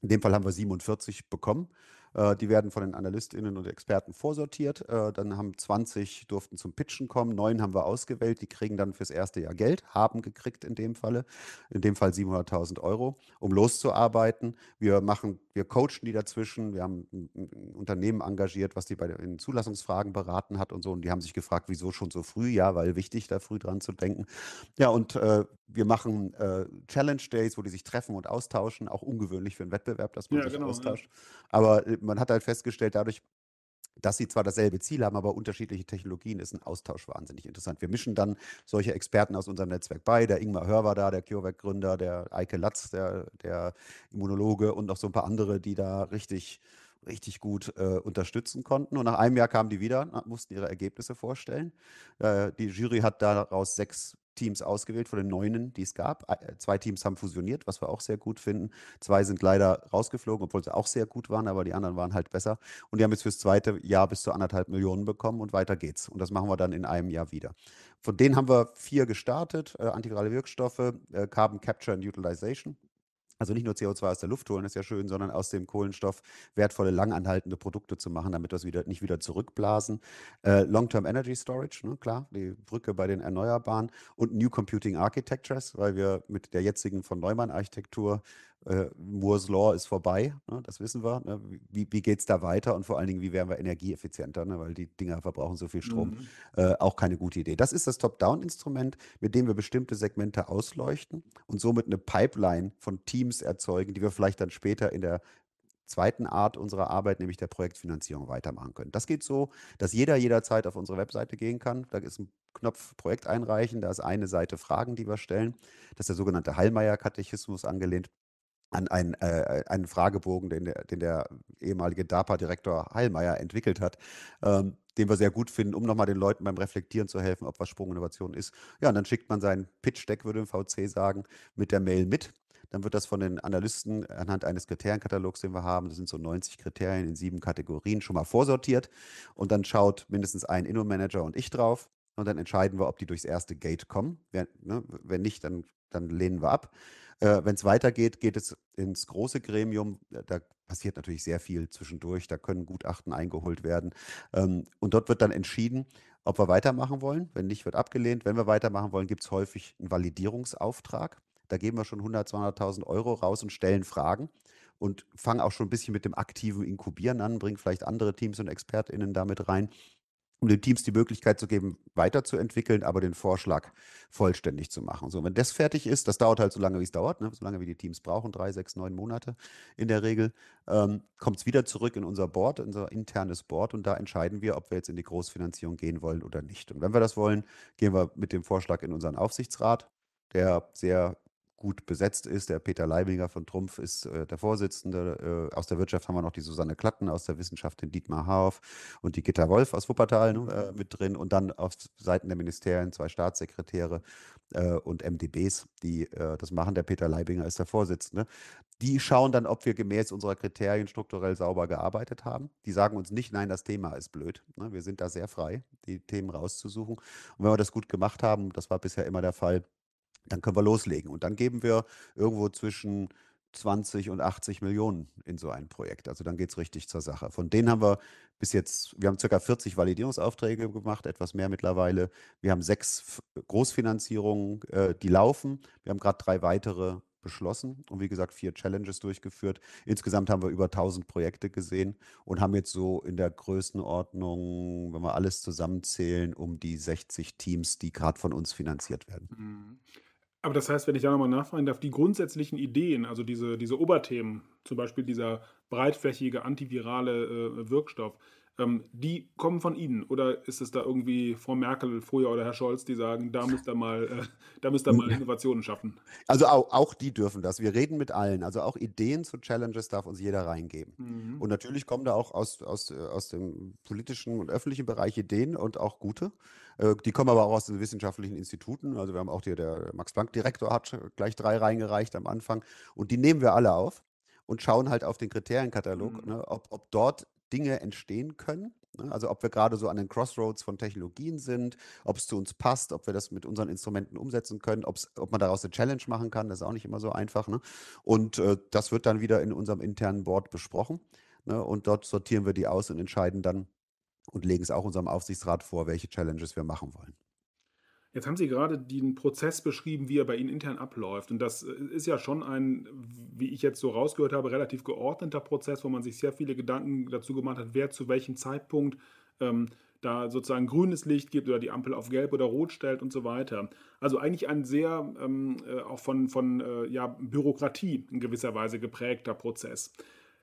In dem Fall haben wir 47 bekommen. Äh, die werden von den AnalystInnen und Experten vorsortiert. Äh, dann haben 20 durften zum Pitchen kommen, neun haben wir ausgewählt, die kriegen dann fürs erste Jahr Geld, haben gekriegt in dem Falle, in dem Fall 700.000 Euro, um loszuarbeiten. Wir machen, wir coachen die dazwischen, wir haben ein, ein Unternehmen engagiert, was die bei den Zulassungsfragen beraten hat und so und die haben sich gefragt, wieso schon so früh? Ja, weil wichtig, da früh dran zu denken. Ja, und äh, wir machen äh, Challenge Days, wo die sich treffen und austauschen, auch ungewöhnlich für einen Wettbewerb, dass man ja, sich genau, austauscht. Ja. Aber äh, man hat halt festgestellt, dadurch, dass sie zwar dasselbe Ziel haben, aber unterschiedliche Technologien, ist ein Austausch wahnsinnig interessant. Wir mischen dann solche Experten aus unserem Netzwerk bei. Der Ingmar Hör war da, der CureVac-Gründer, der Eike Latz, der, der Immunologe und noch so ein paar andere, die da richtig richtig gut äh, unterstützen konnten. Und nach einem Jahr kamen die wieder, mussten ihre Ergebnisse vorstellen. Äh, die Jury hat daraus sechs Teams ausgewählt von den neunen, die es gab. Äh, zwei Teams haben fusioniert, was wir auch sehr gut finden. Zwei sind leider rausgeflogen, obwohl sie auch sehr gut waren, aber die anderen waren halt besser. Und die haben jetzt fürs zweite Jahr bis zu anderthalb Millionen bekommen und weiter geht's. Und das machen wir dann in einem Jahr wieder. Von denen haben wir vier gestartet: äh, antivirale Wirkstoffe, äh, Carbon Capture and Utilization. Also nicht nur CO2 aus der Luft holen, ist ja schön, sondern aus dem Kohlenstoff wertvolle, langanhaltende Produkte zu machen, damit wir es wieder, nicht wieder zurückblasen. Äh, Long-Term Energy Storage, ne, klar, die Brücke bei den Erneuerbaren und New Computing Architectures, weil wir mit der jetzigen von Neumann Architektur äh, Moore's Law ist vorbei, ne, das wissen wir. Ne? Wie, wie geht es da weiter und vor allen Dingen, wie werden wir energieeffizienter, ne, weil die Dinger verbrauchen so viel Strom. Mhm. Äh, auch keine gute Idee. Das ist das Top-Down-Instrument, mit dem wir bestimmte Segmente ausleuchten und somit eine Pipeline von Teams erzeugen, die wir vielleicht dann später in der zweiten Art unserer Arbeit, nämlich der Projektfinanzierung, weitermachen können. Das geht so, dass jeder jederzeit auf unsere Webseite gehen kann. Da ist ein Knopf Projekt einreichen, da ist eine Seite Fragen, die wir stellen. Das ist der sogenannte Hallmeier-Katechismus angelehnt an einen, äh, einen Fragebogen, den der, den der ehemalige DARPA-Direktor Heilmeier entwickelt hat, ähm, den wir sehr gut finden, um nochmal den Leuten beim Reflektieren zu helfen, ob was Sprunginnovation ist. Ja, und dann schickt man seinen Pitch-Deck, würde im VC sagen, mit der Mail mit. Dann wird das von den Analysten anhand eines Kriterienkatalogs, den wir haben, das sind so 90 Kriterien in sieben Kategorien, schon mal vorsortiert. Und dann schaut mindestens ein Inno-Manager und ich drauf. Und dann entscheiden wir, ob die durchs erste Gate kommen. Wenn, ne, wenn nicht, dann, dann lehnen wir ab. Äh, Wenn es weitergeht, geht es ins große Gremium. Da passiert natürlich sehr viel zwischendurch. Da können Gutachten eingeholt werden. Ähm, und dort wird dann entschieden, ob wir weitermachen wollen. Wenn nicht, wird abgelehnt. Wenn wir weitermachen wollen, gibt es häufig einen Validierungsauftrag. Da geben wir schon 100, 200.000 Euro raus und stellen Fragen und fangen auch schon ein bisschen mit dem aktiven Inkubieren an, bringen vielleicht andere Teams und ExpertInnen damit rein um den Teams die Möglichkeit zu geben, weiterzuentwickeln, aber den Vorschlag vollständig zu machen. So, wenn das fertig ist, das dauert halt so lange, wie es dauert, ne? so lange wie die Teams brauchen, drei, sechs, neun Monate in der Regel, ähm, kommt es wieder zurück in unser Board, unser internes Board und da entscheiden wir, ob wir jetzt in die Großfinanzierung gehen wollen oder nicht. Und wenn wir das wollen, gehen wir mit dem Vorschlag in unseren Aufsichtsrat, der sehr gut besetzt ist. Der Peter Leibinger von Trumpf ist äh, der Vorsitzende. Äh, aus der Wirtschaft haben wir noch die Susanne Klatten, aus der Wissenschaft den Dietmar Hauf und die Gitta Wolf aus Wuppertal ne, äh, mit drin. Und dann auf Seiten der Ministerien zwei Staatssekretäre äh, und MDBs, die äh, das machen. Der Peter Leibinger ist der Vorsitzende. Die schauen dann, ob wir gemäß unserer Kriterien strukturell sauber gearbeitet haben. Die sagen uns nicht, nein, das Thema ist blöd. Ne? Wir sind da sehr frei, die Themen rauszusuchen. Und wenn wir das gut gemacht haben, das war bisher immer der Fall, dann können wir loslegen. Und dann geben wir irgendwo zwischen 20 und 80 Millionen in so ein Projekt. Also dann geht es richtig zur Sache. Von denen haben wir bis jetzt, wir haben ca. 40 Validierungsaufträge gemacht, etwas mehr mittlerweile. Wir haben sechs Großfinanzierungen, äh, die laufen. Wir haben gerade drei weitere beschlossen und wie gesagt vier Challenges durchgeführt. Insgesamt haben wir über 1000 Projekte gesehen und haben jetzt so in der Größenordnung, wenn wir alles zusammenzählen, um die 60 Teams, die gerade von uns finanziert werden. Mhm. Aber das heißt, wenn ich da nochmal nachfragen darf, die grundsätzlichen Ideen, also diese, diese Oberthemen, zum Beispiel dieser breitflächige antivirale äh, Wirkstoff, ähm, die kommen von Ihnen oder ist es da irgendwie Frau Merkel früher oder Herr Scholz, die sagen, da müsst ihr mal, äh, da müsst ihr mal Innovationen schaffen? Also auch, auch die dürfen das. Wir reden mit allen. Also auch Ideen zu Challenges darf uns jeder reingeben. Mhm. Und natürlich kommen da auch aus, aus, aus dem politischen und öffentlichen Bereich Ideen und auch gute. Äh, die kommen aber auch aus den wissenschaftlichen Instituten. Also wir haben auch hier, der Max-Planck-Direktor hat gleich drei reingereicht am Anfang. Und die nehmen wir alle auf und schauen halt auf den Kriterienkatalog, Mhm. ne, ob, ob dort Dinge entstehen können. Ne? Also ob wir gerade so an den Crossroads von Technologien sind, ob es zu uns passt, ob wir das mit unseren Instrumenten umsetzen können, ob man daraus eine Challenge machen kann, das ist auch nicht immer so einfach. Ne? Und äh, das wird dann wieder in unserem internen Board besprochen. Ne? Und dort sortieren wir die aus und entscheiden dann und legen es auch unserem Aufsichtsrat vor, welche Challenges wir machen wollen. Jetzt haben Sie gerade den Prozess beschrieben, wie er bei Ihnen intern abläuft. Und das äh, ist ja schon ein, wie ich jetzt so rausgehört habe, relativ geordneter Prozess, wo man sich sehr viele Gedanken dazu gemacht hat, wer zu welchem Zeitpunkt ähm, da sozusagen grünes Licht gibt oder die Ampel auf gelb oder rot stellt und so weiter. Also eigentlich ein sehr ähm, äh, auch von, von äh, ja, Bürokratie in gewisser Weise geprägter Prozess.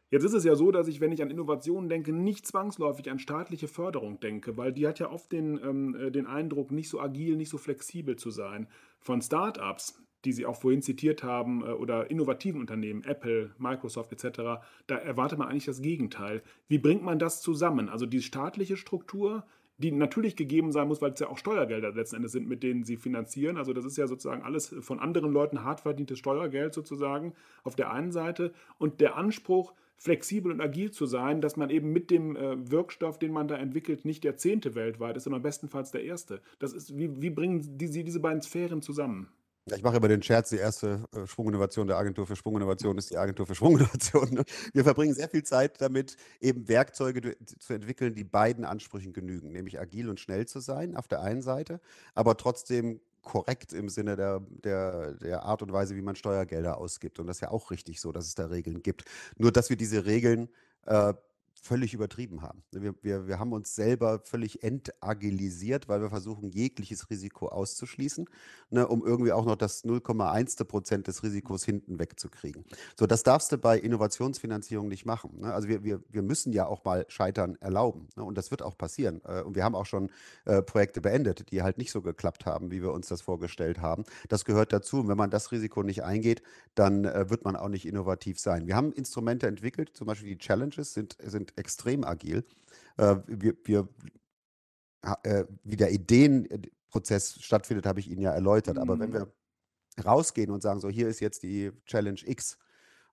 Jetzt ist es ja so, dass ich, wenn ich an Innovationen denke, nicht zwangsläufig an staatliche Förderung denke, weil die hat ja oft den, ähm, äh, den Eindruck, nicht so agil, nicht so flexibel zu sein. Von Startups, die Sie auch vorhin zitiert haben, äh, oder innovativen Unternehmen, Apple, Microsoft etc., da erwartet man eigentlich das Gegenteil. Wie bringt man das zusammen? Also die staatliche Struktur, die natürlich gegeben sein muss, weil es ja auch Steuergelder letzten Endes sind, mit denen sie finanzieren. Also das ist ja sozusagen alles von anderen Leuten hart verdientes Steuergeld sozusagen auf der einen Seite und der Anspruch, flexibel und agil zu sein, dass man eben mit dem äh, Wirkstoff, den man da entwickelt, nicht der zehnte weltweit ist, sondern bestenfalls der erste. Das ist, wie, wie bringen die, diese beiden Sphären zusammen? Ich mache immer den Scherz, die erste äh, Sprunginnovation der Agentur für Sprunginnovation ist die Agentur für Sprunginnovation. Ne? Wir verbringen sehr viel Zeit damit, eben Werkzeuge zu entwickeln, die beiden Ansprüchen genügen, nämlich agil und schnell zu sein auf der einen Seite, aber trotzdem korrekt im Sinne der, der, der Art und Weise, wie man Steuergelder ausgibt. Und das ist ja auch richtig so, dass es da Regeln gibt. Nur, dass wir diese Regeln äh, völlig übertrieben haben. Wir, wir, wir haben uns selber völlig entagilisiert, weil wir versuchen, jegliches Risiko auszuschließen, ne, um irgendwie auch noch das 0,1 Prozent des Risikos hinten wegzukriegen. So, das darfst du bei Innovationsfinanzierung nicht machen. Ne? Also wir, wir, wir müssen ja auch mal Scheitern erlauben. Ne? Und das wird auch passieren. Äh, und wir haben auch schon äh, Projekte beendet, die halt nicht so geklappt haben, wie wir uns das vorgestellt haben. Das gehört dazu. Und wenn man das Risiko nicht eingeht, dann äh, wird man auch nicht innovativ sein. Wir haben Instrumente entwickelt, zum Beispiel die Challenges sind, sind extrem agil. Äh, wir, wir, äh, wie der Ideenprozess stattfindet, habe ich Ihnen ja erläutert. Aber wenn mhm. wir rausgehen und sagen, so hier ist jetzt die Challenge X,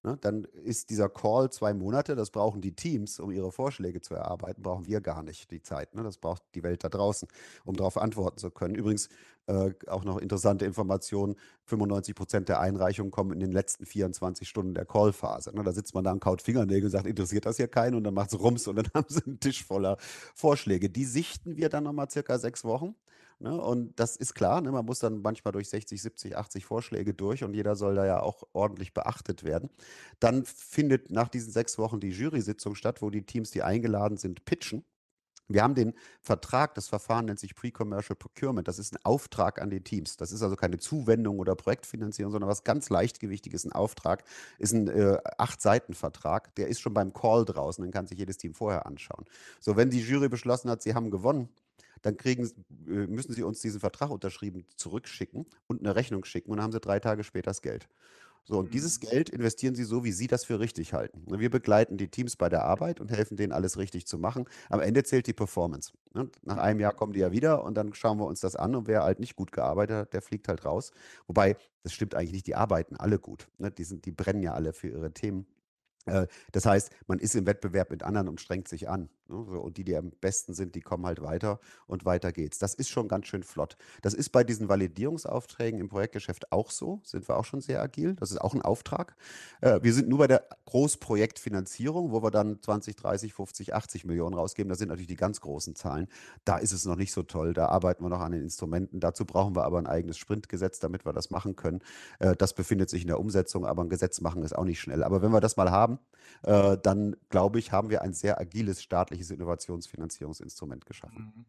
Ne, dann ist dieser Call zwei Monate, das brauchen die Teams, um ihre Vorschläge zu erarbeiten, brauchen wir gar nicht die Zeit. Ne? Das braucht die Welt da draußen, um darauf antworten zu können. Übrigens äh, auch noch interessante Informationen, 95 Prozent der Einreichungen kommen in den letzten 24 Stunden der Callphase. Ne? Da sitzt man da und kaut Fingernägel und sagt, interessiert das hier keinen? Und dann macht es Rums und dann haben sie einen Tisch voller Vorschläge. Die sichten wir dann nochmal circa sechs Wochen. Ne? Und das ist klar, ne? man muss dann manchmal durch 60, 70, 80 Vorschläge durch und jeder soll da ja auch ordentlich beachtet werden. Dann findet nach diesen sechs Wochen die Jury-Sitzung statt, wo die Teams, die eingeladen sind, pitchen. Wir haben den Vertrag, das Verfahren nennt sich Pre-Commercial Procurement. Das ist ein Auftrag an die Teams. Das ist also keine Zuwendung oder Projektfinanzierung, sondern was ganz leichtgewichtiges, ein Auftrag, ist ein äh, Acht-Seiten-Vertrag. Der ist schon beim Call draußen, den kann sich jedes Team vorher anschauen. So, wenn die Jury beschlossen hat, sie haben gewonnen, dann kriegen, äh, müssen sie uns diesen Vertrag unterschrieben zurückschicken und eine Rechnung schicken und dann haben sie drei Tage später das Geld. So, und dieses mhm. Geld investieren Sie so, wie Sie das für richtig halten. Wir begleiten die Teams bei der Arbeit und helfen denen, alles richtig zu machen. Am Ende zählt die Performance. Ne, nach einem Jahr kommen die ja wieder und dann schauen wir uns das an und wer halt nicht gut gearbeitet hat, der fliegt halt raus. Wobei, das stimmt eigentlich nicht, die arbeiten alle gut. Ne, die, sind, die brennen ja alle für ihre Themen. Äh, das heißt, man ist im Wettbewerb mit anderen und strengt sich an. Ne? Und die, die am besten sind, die kommen halt weiter und weiter geht's. Das ist schon ganz schön flott. Das ist bei diesen Validierungsaufträgen im Projektgeschäft auch so. Sind wir auch schon sehr agil. Das ist auch ein Auftrag. Äh, wir sind nur bei der Großprojektfinanzierung, wo wir dann 20, 30, 50, 80 Millionen rausgeben. Das sind natürlich die ganz großen Zahlen. Da ist es noch nicht so toll. Da arbeiten wir noch an den Instrumenten. Dazu brauchen wir aber ein eigenes Sprintgesetz, damit wir das machen können. Äh, das befindet sich in der Umsetzung, aber ein Gesetz machen ist auch nicht schnell. Aber wenn wir das mal haben, dann glaube ich, haben wir ein sehr agiles staatliches staatliches Innovationsfinanzierungsinstrument geschaffen.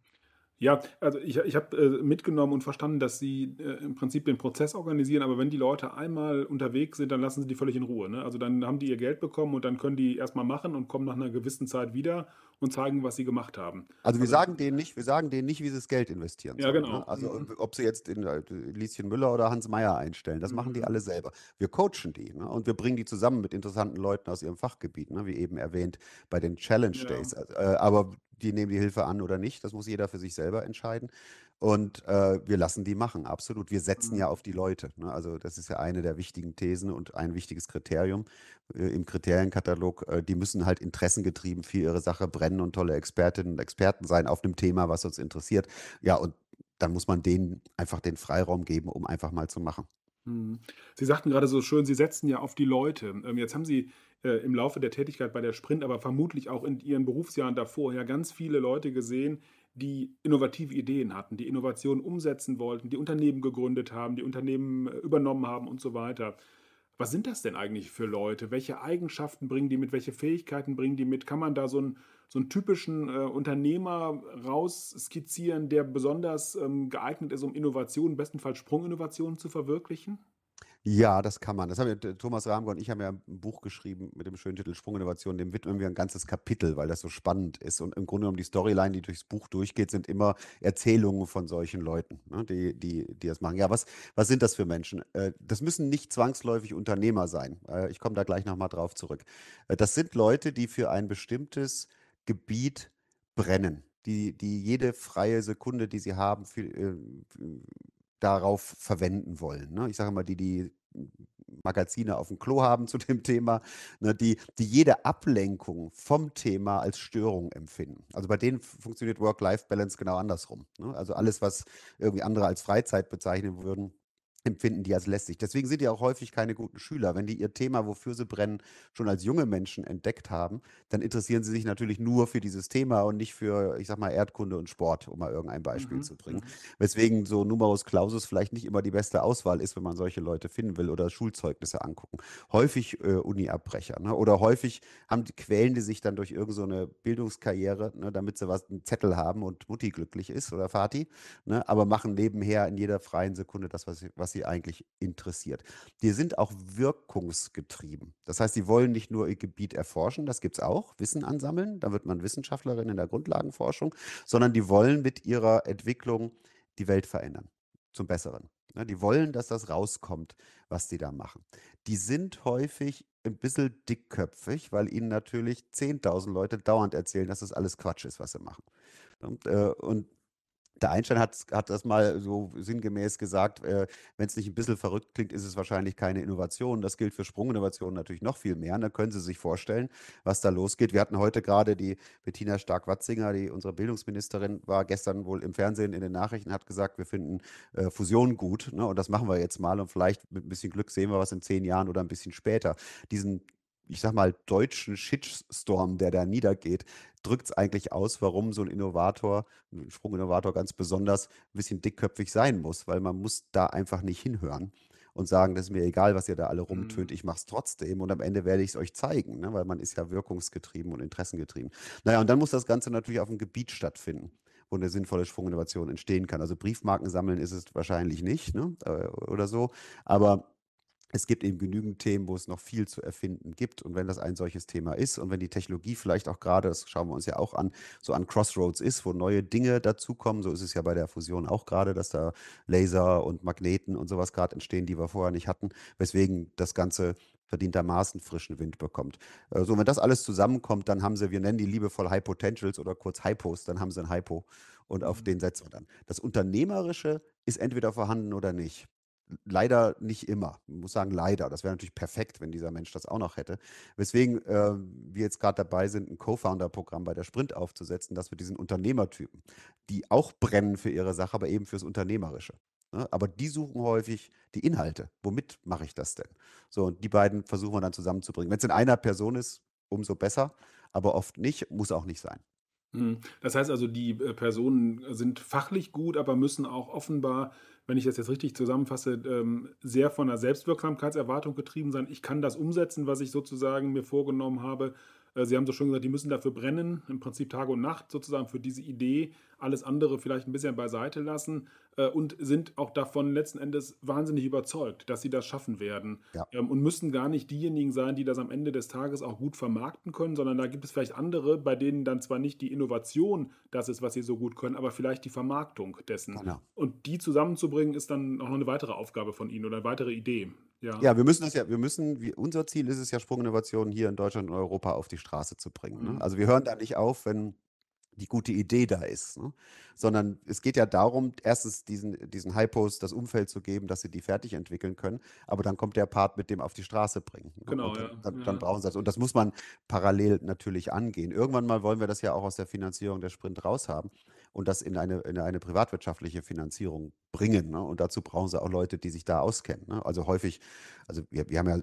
Ja, also ich, ich habe äh, mitgenommen und verstanden, dass Sie äh, im Prinzip den Prozess organisieren, aber wenn die Leute einmal unterwegs sind, dann lassen Sie die völlig in Ruhe. Ne? Also dann haben die ihr Geld bekommen und dann können die erstmal machen und kommen nach einer gewissen Zeit wieder und zeigen, was sie gemacht haben. Also wir also, sagen denen nicht, wir sagen denen nicht, wie sie das Geld investieren ja, genau. Ne? Also mhm. ob sie jetzt in äh, Lieschen Müller oder Hans Meyer einstellen, das mhm. machen die mhm. alle selber. Wir coachen die ne? und wir bringen die zusammen mit interessanten Leuten aus ihrem Fachgebiet, ne? wie eben erwähnt bei den Challenge ja. Days. Äh, aber die nehmen die Hilfe an oder nicht. Das muss jeder für sich selber entscheiden. Und äh, wir lassen die machen, absolut. Wir setzen mhm. ja auf die Leute. Ne? Also das ist ja eine der wichtigen Thesen und ein wichtiges Kriterium äh, im Kriterienkatalog. Äh, die müssen halt interessengetrieben für ihre Sache brennen und tolle Expertinnen und Experten sein auf einem Thema, was uns interessiert. Ja, und dann muss man denen einfach den Freiraum geben, um einfach mal zu machen. Mhm. Sie sagten gerade so schön, Sie setzen ja auf die Leute. Ähm, jetzt haben Sie äh, im Laufe der Tätigkeit bei der Sprint, aber vermutlich auch in ihren Berufsjahren davor ja ganz viele Leute gesehen, die innovative Ideen hatten, die Innovationen umsetzen wollten, die Unternehmen gegründet haben, die Unternehmen äh, übernommen haben und so weiter. Was sind das denn eigentlich für Leute? Welche Eigenschaften bringen die mit? Welche Fähigkeiten bringen die mit? Kann man da so einen, so einen typischen äh, Unternehmer rausskizzieren, der besonders ähm, geeignet ist, um Innovationen, bestenfalls Sprunginnovationen zu verwirklichen? Ja, das kann man. Das haben wir, Thomas Ramger und ich haben ja ein Buch geschrieben mit dem schönen Titel Sprunginnovation. Dem widmen wir ein ganzes Kapitel, weil das so spannend ist. Und im Grunde genommen die Storyline, die durchs Buch durchgeht, sind immer Erzählungen von solchen Leuten, ne, die, die, die das machen. Ja, was, was sind das für Menschen? Äh, das müssen nicht zwangsläufig Unternehmer sein. Äh, ich komme da gleich nochmal drauf zurück. Äh, das sind Leute, die für ein bestimmtes Gebiet brennen, die, die jede freie Sekunde, die sie haben, für, darauf verwenden wollen. Ne? Ich sage mal, die, die Magazine auf dem Klo haben zu dem Thema, ne, die, die jede Ablenkung vom Thema als Störung empfinden. Also bei denen funktioniert Work-Life-Balance genau andersrum. Ne? Also alles, was irgendwie andere als Freizeit bezeichnen würden, empfinden die als lästig. Deswegen sind die auch häufig keine guten Schüler. Wenn die ihr Thema, wofür sie brennen, schon als junge Menschen entdeckt haben, dann interessieren sie sich natürlich nur für dieses Thema und nicht für, ich sag mal, Erdkunde und Sport, um mal irgendein Beispiel Mhm, zu bringen. mhm. Weswegen so Numerus Clausus vielleicht nicht immer die beste Auswahl ist, wenn man solche Leute finden will oder Schulzeugnisse angucken. Häufig äh, Uni-Abbrecher ne? oder häufig haben die, quälen die sich dann durch irgendeine so eine Bildungskarriere, ne? damit sie was, einen Zettel haben und Mutti glücklich ist oder Vati, ne? aber machen nebenher in jeder freien Sekunde das, was sie, was sie eigentlich interessiert. Die sind auch wirkungsgetrieben. Das heißt, sie wollen nicht nur ihr Gebiet erforschen, das gibt es auch, Wissen ansammeln, da wird man Wissenschaftlerin in der Grundlagenforschung, sondern die wollen mit ihrer Entwicklung die Welt verändern, zum Besseren. Ne, die wollen, dass das rauskommt, was die da machen. Die sind häufig ein bisschen dickköpfig, weil ihnen natürlich 10.000 Leute dauernd erzählen, dass das alles Quatsch ist, was sie machen. Und, äh, und der Einstein hat, hat das mal so sinngemäß gesagt, äh, wenn es nicht ein bisschen verrückt klingt, ist es wahrscheinlich keine Innovation. Das gilt für Sprunginnovationen natürlich noch viel mehr. Da können Sie sich vorstellen, was da losgeht. Wir hatten heute gerade die Bettina Stark-Watzinger, die unsere Bildungsministerin, war gestern wohl im Fernsehen in den Nachrichten, hat gesagt, wir finden äh, Fusion gut. Ne? Und das machen wir jetzt mal. Und vielleicht mit ein bisschen Glück sehen wir was in zehn Jahren oder ein bisschen später. Diesen ich sag mal, deutschen Shitstorm, der da niedergeht, drückt es eigentlich aus, warum so ein Innovator, ein Sprunginnovator ganz besonders ein bisschen dickköpfig sein muss, weil man muss da einfach nicht hinhören und sagen, das ist mir egal, was ihr da alle rumtönt, Mhm. ich mache es trotzdem und am Ende werde ich es euch zeigen, ne? weil man ist ja wirkungsgetrieben und interessengetrieben. Naja, und dann muss das Ganze natürlich auf einem Gebiet stattfinden wo eine sinnvolle Sprunginnovation entstehen kann. Also Briefmarken sammeln ist es wahrscheinlich nicht ne? äh, oder so, aber es gibt eben genügend Themen, wo es noch viel zu erfinden gibt. Und wenn das ein solches Thema ist und wenn die Technologie vielleicht auch gerade, das schauen wir uns ja auch an, so an Crossroads ist, wo neue Dinge dazukommen, so ist es ja bei der Fusion auch gerade, dass da Laser und Magneten und sowas gerade entstehen, die wir vorher nicht hatten, weswegen das Ganze verdientermaßen frischen Wind bekommt. Äh, So, wenn das alles zusammenkommt, dann haben sie, wir nennen die liebevoll High Potentials oder kurz Hypos, dann haben sie ein Hypo und auf Mhm. den setzen wir dann. Das Unternehmerische ist entweder vorhanden oder nicht. Leider nicht immer. Ich muss sagen, leider. Das wäre natürlich perfekt, wenn dieser Mensch das auch noch hätte. Weswegen äh, wir jetzt gerade dabei sind, ein Co-Founder-Programm bei der Sprint aufzusetzen, dass wir diesen Unternehmertypen, die auch brennen für ihre Sache, aber eben fürs Unternehmerische. Ne? Aber die suchen häufig die Inhalte. Womit mache ich das denn? So, und die beiden versuchen wir dann zusammenzubringen. Wenn es in einer Person ist, umso besser, aber oft nicht, muss auch nicht sein. Mhm. Das heißt also, die äh, Personen sind fachlich gut, aber müssen auch offenbar, wenn ich das jetzt richtig zusammenfasse, ähm, sehr von der Selbstwirksamkeitserwartung getrieben sein. Ich kann das umsetzen, was ich sozusagen mir vorgenommen habe. Äh, Sie haben so schön gesagt, die müssen dafür brennen, im Prinzip Tag und Nacht sozusagen für diese Idee, alles andere vielleicht ein bisschen beiseite lassen äh, und sind auch davon letzten Endes wahnsinnig überzeugt, dass sie das schaffen werden Ja. ähm, und müssen gar nicht diejenigen sein, die das am Ende des Tages auch gut vermarkten können, sondern da gibt es vielleicht andere, bei denen dann zwar nicht die Innovation das ist, was sie so gut können, aber vielleicht die Vermarktung dessen. Genau. Und die zusammenzubringen, ist dann auch noch eine weitere Aufgabe von Ihnen oder eine weitere Idee. Ja. Ja, wir müssen das ja, wir müssen, wie, unser Ziel ist es ja, Sprunginnovationen hier in Deutschland und Europa auf die Straße zu bringen. Ne? Mhm. Also wir hören da nicht auf, wenn die gute Idee da ist, ne? sondern es geht ja darum, erstens diesen, diesen Hypos das Umfeld zu geben, dass sie die fertig entwickeln können, aber dann kommt der Part mit dem auf die Straße bringen. Ne? Genau, und dann, ja, dann, ja. dann brauchen sie das. Und das muss man parallel natürlich angehen. Irgendwann mal wollen wir das ja auch aus der Finanzierung der Sprint raushaben und das in eine, in eine privatwirtschaftliche Finanzierung bringen. Ne? Und dazu brauchen sie auch Leute, die sich da auskennen. Ne? Also häufig, also wir, wir haben ja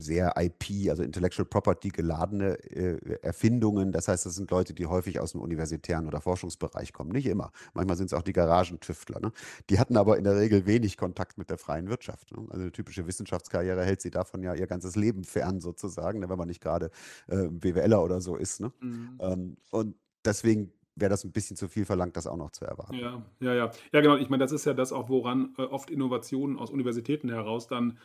sehr IP, also Intellectual Property geladene äh, Erfindungen. Das heißt, das sind Leute, die häufig aus dem universitären oder Forschungsbereich kommen. Nicht immer. Manchmal sind es auch die Garagentüftler. Ne? Die hatten aber in der Regel wenig Kontakt mit der freien Wirtschaft. Ne? Also eine typische Wissenschaftskarriere hält sie davon ja ihr ganzes Leben fern sozusagen, ne? wenn man nicht gerade äh, BWLer oder so ist. Ne? Mhm. Ähm, und deswegen wäre das ein bisschen zu viel verlangt, das auch noch zu erwarten. Ja, ja, ja. Ja, genau. Ich meine, das ist ja das auch, woran äh, oft Innovationen aus Universitäten heraus dann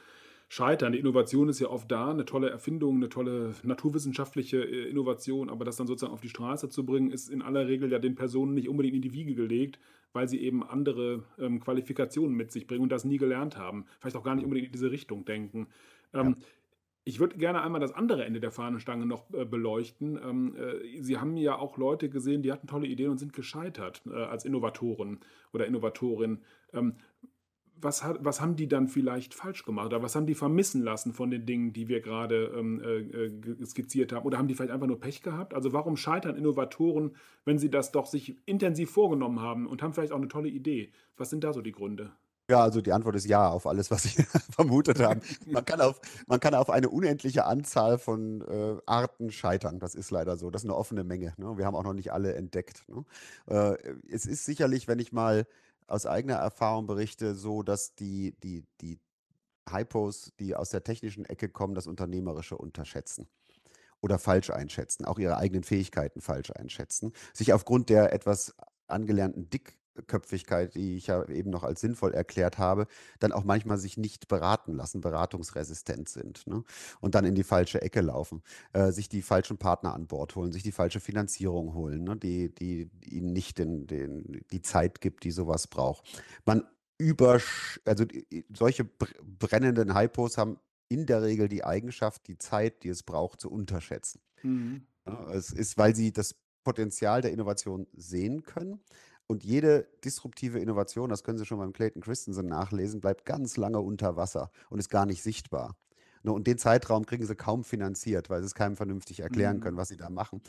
scheitern. Die Innovation ist ja oft da, eine tolle Erfindung, eine tolle naturwissenschaftliche äh, Innovation, aber das dann sozusagen auf die Straße zu bringen, ist in aller Regel ja den Personen nicht unbedingt in die Wiege gelegt, weil sie eben andere ähm, Qualifikationen mit sich bringen und das nie gelernt haben. Vielleicht auch gar nicht unbedingt in diese Richtung denken. Ähm, ich würde gerne einmal das andere Ende der Fahnenstange noch äh, beleuchten. Ähm, äh, Sie haben ja auch Leute gesehen, die hatten tolle Ideen und sind gescheitert äh, als Innovatoren oder Innovatorin. Ähm, was, hat, was haben die dann vielleicht falsch gemacht oder was haben die vermissen lassen von den Dingen, die wir gerade ähm, äh, äh, skizziert haben? Oder haben die vielleicht einfach nur Pech gehabt? Also warum scheitern Innovatoren, wenn sie das doch sich intensiv vorgenommen haben und haben vielleicht auch eine tolle Idee? Was sind da so die Gründe? Ja, also die Antwort ist ja auf alles, was Sie vermutet haben. Man kann auf, man kann auf eine unendliche Anzahl von äh, Arten scheitern. Das ist leider so. Das ist eine offene Menge. Ne? Wir haben auch noch nicht alle entdeckt. Ne? Äh, es ist sicherlich, wenn ich mal aus eigener Erfahrung berichte, so, dass die, die, die Hypos, die aus der technischen Ecke kommen, das Unternehmerische unterschätzen oder falsch einschätzen, auch ihre eigenen Fähigkeiten falsch einschätzen, sich aufgrund der etwas angelernten Dick Köpfigkeit, die ich ja eben noch als sinnvoll erklärt habe, dann auch manchmal sich nicht beraten lassen, beratungsresistent sind ne? und dann in die falsche Ecke laufen, äh, sich die falschen Partner an Bord holen, sich die falsche Finanzierung holen, ne? die, die ihnen nicht den, den, die Zeit gibt, die sowas braucht. Man über, also solche brennenden Hypos haben in der Regel die Eigenschaft, die Zeit, die es braucht, zu unterschätzen. Mhm. Ja, es ist, weil sie das Potenzial der Innovation sehen können, und jede disruptive Innovation, das können Sie schon beim Clayton Christensen nachlesen, bleibt ganz lange unter Wasser und ist gar nicht sichtbar. Ne, und den Zeitraum kriegen sie kaum finanziert, weil sie es keinem vernünftig erklären können, mhm. was sie da machen.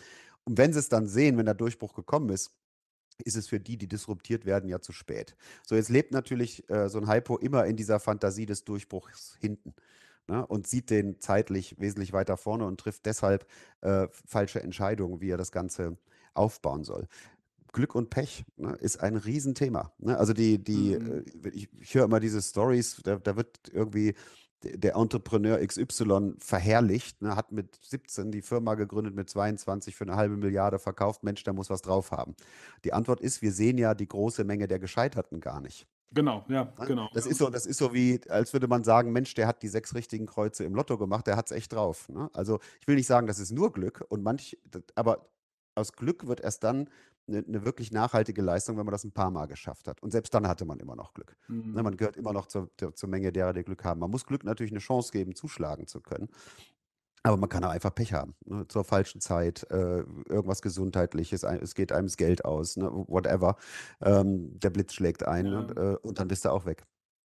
Und wenn sie es dann sehen, wenn der Durchbruch gekommen ist, ist es für die, die disruptiert werden, ja zu spät. So, jetzt lebt natürlich äh, so ein Hypo immer in dieser Fantasie des Durchbruchs hinten. Ne, und sieht den zeitlich wesentlich weiter vorne und trifft deshalb äh, falsche Entscheidungen, wie er das Ganze aufbauen soll. Glück und Pech ne, ist ein Riesenthema. Ne? Also die, die, mhm. äh, ich, ich höre immer diese Stories, da, da, wird irgendwie der Entrepreneur XY verherrlicht, ne, hat mit 17 die Firma gegründet, mit 22 für eine halbe Milliarde verkauft. Mensch, der muss was drauf haben. Die Antwort ist, wir sehen ja die große Menge der Gescheiterten gar nicht. Genau, ja, ne? genau. Das ist so, das ist so wie, als würde man sagen, Mensch, der hat die sechs richtigen Kreuze im Lotto gemacht, der hat es echt drauf. Ne? Also ich will nicht sagen, das ist nur Glück und manch, aber aus Glück wird erst dann eine, eine, wirklich nachhaltige Leistung, wenn man das ein paar Mal geschafft hat. Und selbst dann hatte man immer noch Glück. Ne, mhm. man gehört immer noch zur, zur Menge derer, die Glück haben. Man muss Glück natürlich eine Chance geben, zuschlagen zu können. Aber man kann auch einfach Pech haben, ne? zur falschen Zeit, äh, irgendwas Gesundheitliches, es geht einem das Geld aus, ne? whatever. Ähm, der Blitz schlägt ein ja. und, äh, und dann bist du auch weg.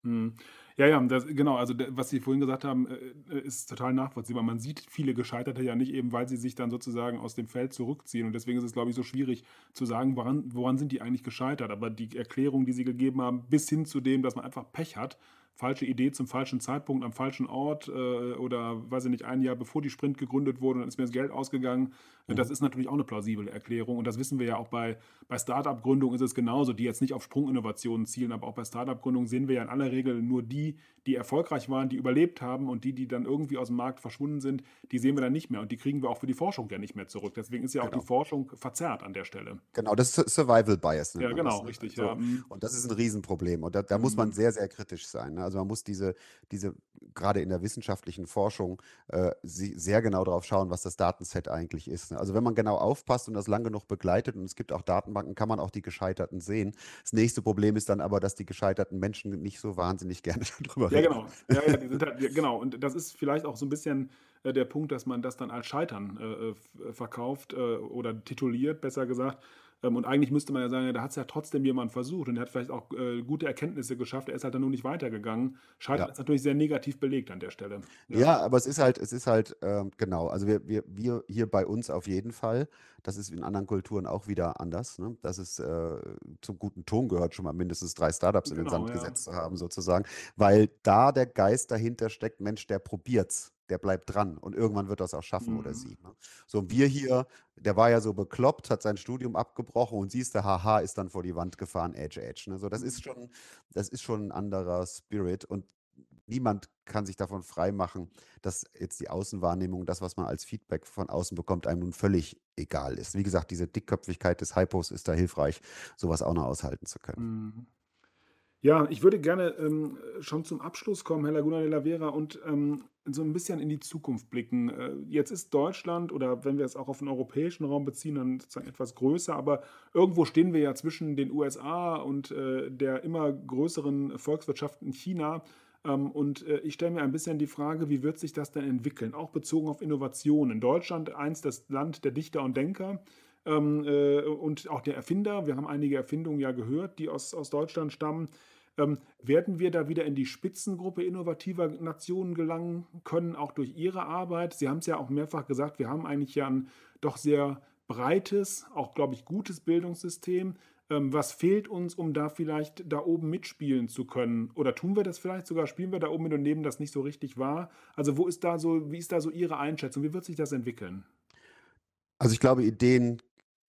Mhm. Ja, ja, das, genau. Also, was Sie vorhin gesagt haben, äh, äh, ist total nachvollziehbar. Man sieht viele Gescheiterte ja nicht eben, weil sie sich dann sozusagen aus dem Feld zurückziehen. Und deswegen ist es, glaube ich, so schwierig zu sagen, woran, woran sind die eigentlich gescheitert. Aber die Erklärung, die Sie gegeben haben, bis hin zu dem, dass man einfach Pech hat, falsche Idee zum falschen Zeitpunkt am falschen Ort äh, oder weiß ich nicht, ein Jahr bevor die Sprint gegründet wurde, dann ist mir das Geld ausgegangen. Mhm. Das ist natürlich auch eine plausible Erklärung und das wissen wir ja auch bei, bei Start-up-Gründungen ist es genauso, die jetzt nicht auf Sprunginnovationen zielen, aber auch bei Start-up-Gründungen sehen wir ja in aller Regel nur die, die erfolgreich waren, die überlebt haben und die, die dann irgendwie aus dem Markt verschwunden sind, die sehen wir dann nicht mehr und die kriegen wir auch für die Forschung ja nicht mehr zurück. Deswegen ist ja auch genau. die Forschung verzerrt an der Stelle. Genau, das ist Survival Bias. Ja, genau, das, ne? richtig. So. Ja. Mhm. Und das ist ein Riesenproblem und da, da muss man mhm. sehr, sehr kritisch sein. Ne? Also man muss diese, diese gerade in der wissenschaftlichen Forschung äh, sehr genau darauf schauen, was das Datenset eigentlich ist. Ne? Also wenn man genau aufpasst und das lang genug begleitet und es gibt auch Datenbanken, kann man auch die Gescheiterten sehen. Das nächste Problem ist dann aber, dass die gescheiterten Menschen nicht so wahnsinnig gerne darüber ja, reden. Genau. Ja, ja, die sind halt, ja, genau. Und das ist vielleicht auch so ein bisschen äh, der Punkt, dass man das dann als Scheitern äh, verkauft äh, oder tituliert, besser gesagt und eigentlich müsste man ja sagen, da hat es ja trotzdem jemand versucht und er hat vielleicht auch äh, gute Erkenntnisse geschafft. Er ist halt dann nur nicht weitergegangen. Scheitern ja. ist natürlich sehr negativ belegt an der Stelle. Ja, ja aber es ist halt, es ist halt, ähm, genau, also wir, wir, wir hier bei uns auf jeden Fall. Das ist in anderen Kulturen auch wieder anders. Ne? Dass es äh, zum guten Ton gehört, schon mal mindestens drei Startups genau, in den genau, Sand ja. gesetzt zu haben, sozusagen. Weil da der Geist dahinter steckt, Mensch, der probiert's der bleibt dran und irgendwann wird das auch schaffen mhm. oder sie. Ne? So, wir hier, der war ja so bekloppt, hat sein Studium abgebrochen und siehst, der Haha ist dann vor die Wand gefahren, Edge, Edge. Ne? So, das ist schon, das ist schon ein anderer Spirit und niemand kann sich davon freimachen, dass jetzt die Außenwahrnehmung, das, was man als Feedback von außen bekommt, einem nun völlig egal ist. Wie gesagt, diese Dickköpfigkeit des Hypos ist da hilfreich, sowas auch noch aushalten zu können. Mhm. Ja, ich würde gerne ähm, schon zum Abschluss kommen, Herr Laguna de la Vera, und ähm, so ein bisschen in die Zukunft blicken. Äh, jetzt ist Deutschland, oder wenn wir es auch auf den europäischen Raum beziehen, dann sozusagen etwas größer, aber irgendwo stehen wir ja zwischen den USA und äh, der immer größeren Volkswirtschaft in China. Ähm, und äh, ich stelle mir ein bisschen die Frage, wie wird sich das denn entwickeln, auch bezogen auf Innovationen. Deutschland, einst das Land der Dichter und Denker ähm, äh, und auch der Erfinder. Wir haben einige Erfindungen ja gehört, die aus, aus Deutschland stammen. Ähm, werden wir da wieder in die Spitzengruppe innovativer Nationen gelangen können, auch durch Ihre Arbeit? Sie haben es ja auch mehrfach gesagt, wir haben eigentlich ja ein doch sehr breites, auch glaube ich gutes Bildungssystem. Ähm, was fehlt uns, um da vielleicht da oben mitspielen zu können? Oder tun wir das vielleicht sogar? Spielen wir da oben mit und nehmen das nicht so richtig wahr? Also wo ist da so, wie ist da so Ihre Einschätzung? Wie wird sich das entwickeln? Also ich glaube, Ideen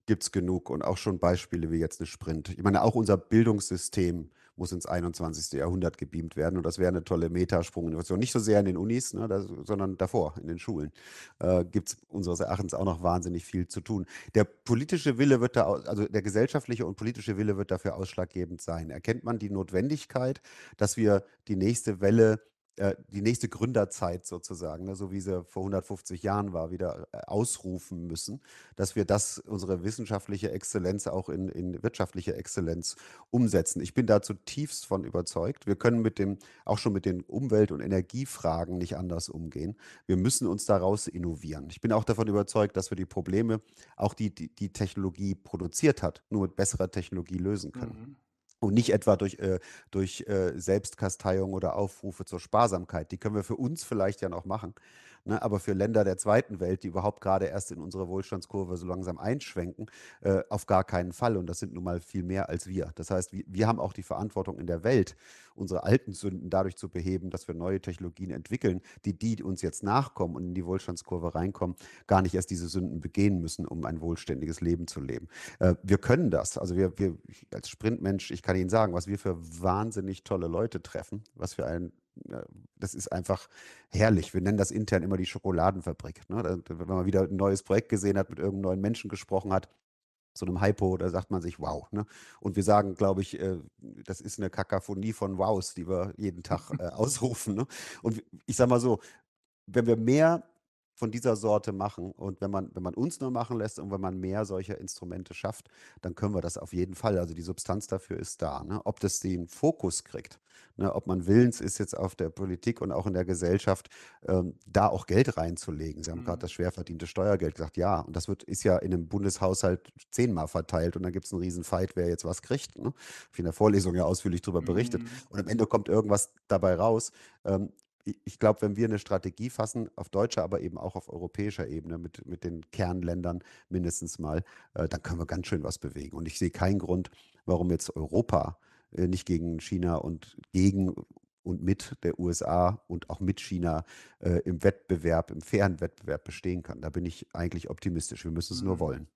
gibt es genug und auch schon Beispiele wie jetzt eine Sprint. Ich meine, auch unser Bildungssystem muss ins 21. Jahrhundert gebeamt werden und das wäre eine tolle Metasprung-Innovation. Nicht so sehr in den Unis, ne, das, sondern davor, in den Schulen. Äh, gibt es unseres Erachtens auch noch wahnsinnig viel zu tun. Der politische Wille wird da, also der gesellschaftliche und politische Wille wird dafür ausschlaggebend sein. Erkennt man die Notwendigkeit, dass wir die nächste Welle äh, die nächste Gründerzeit sozusagen, ne, so wie sie vor 150 Jahren war, wieder äh, ausrufen müssen, dass wir das, unsere wissenschaftliche Exzellenz auch in, in wirtschaftliche Exzellenz umsetzen. Ich bin da zutiefst von überzeugt. Wir können mit dem, auch schon mit den Umwelt- und Energiefragen nicht anders umgehen. Wir müssen uns daraus innovieren. Ich bin auch davon überzeugt, dass wir die Probleme, auch die die, die Technologie produziert hat, nur mit besserer Technologie lösen können. Mhm. Und nicht etwa durch, äh, durch äh, Selbstkasteiung oder Aufrufe zur Sparsamkeit. Die können wir für uns vielleicht ja noch machen. Ne? Aber für Länder der zweiten Welt, die überhaupt gerade erst in unsere Wohlstandskurve so langsam einschwenken, äh, auf gar keinen Fall. Und das sind nun mal viel mehr als wir. Das heißt, wir, wir haben auch die Verantwortung in der Welt, unsere alten Sünden dadurch zu beheben, dass wir neue Technologien entwickeln, die die, uns jetzt nachkommen und in die Wohlstandskurve reinkommen, gar nicht erst diese Sünden begehen müssen, um ein wohlständiges Leben zu leben. Äh, wir können das. Also wir, wir als Sprintmensch, ich kann Ihnen sagen, was wir für wahnsinnig tolle Leute treffen, was für ein das ist einfach herrlich. Wir nennen das intern immer die Schokoladenfabrik. Ne? Wenn man wieder ein neues Projekt gesehen hat, mit irgendeinem neuen Menschen gesprochen hat, so einem Hypo, da sagt man sich wow. Ne? Und wir sagen, glaube ich, äh, das ist eine Kakaphonie von Wows, die wir jeden Tag äh, ausrufen. Ne? Und ich sage mal so, wenn wir mehr von dieser Sorte machen. Und wenn man, wenn man uns nur machen lässt und wenn man mehr solcher Instrumente schafft, dann können wir das auf jeden Fall. Also die Substanz dafür ist da. Ne? Ob das den Fokus kriegt, ne? ob man willens ist, jetzt auf der Politik und auch in der Gesellschaft ähm, da auch Geld reinzulegen. Sie haben mhm. gerade das schwer verdiente Steuergeld gesagt, ja. Und das wird, ist ja in einem Bundeshaushalt zehnmal verteilt und dann gibt es einen riesen Fight, wer jetzt was kriegt. Ne? Ich in der Vorlesung ja ausführlich darüber berichtet. Mhm. Und am Ende kommt irgendwas dabei raus. Ähm, ich glaube, wenn wir eine Strategie fassen, auf deutscher, aber eben auch auf europäischer Ebene mit, mit den Kernländern mindestens mal, äh, dann können wir ganz schön was bewegen. Und ich sehe keinen Grund, warum jetzt Europa äh, nicht gegen China und gegen und mit der USA und auch mit China äh, im Wettbewerb, im fairen Wettbewerb bestehen kann. Da bin ich eigentlich optimistisch. Wir müssen es mhm. nur wollen.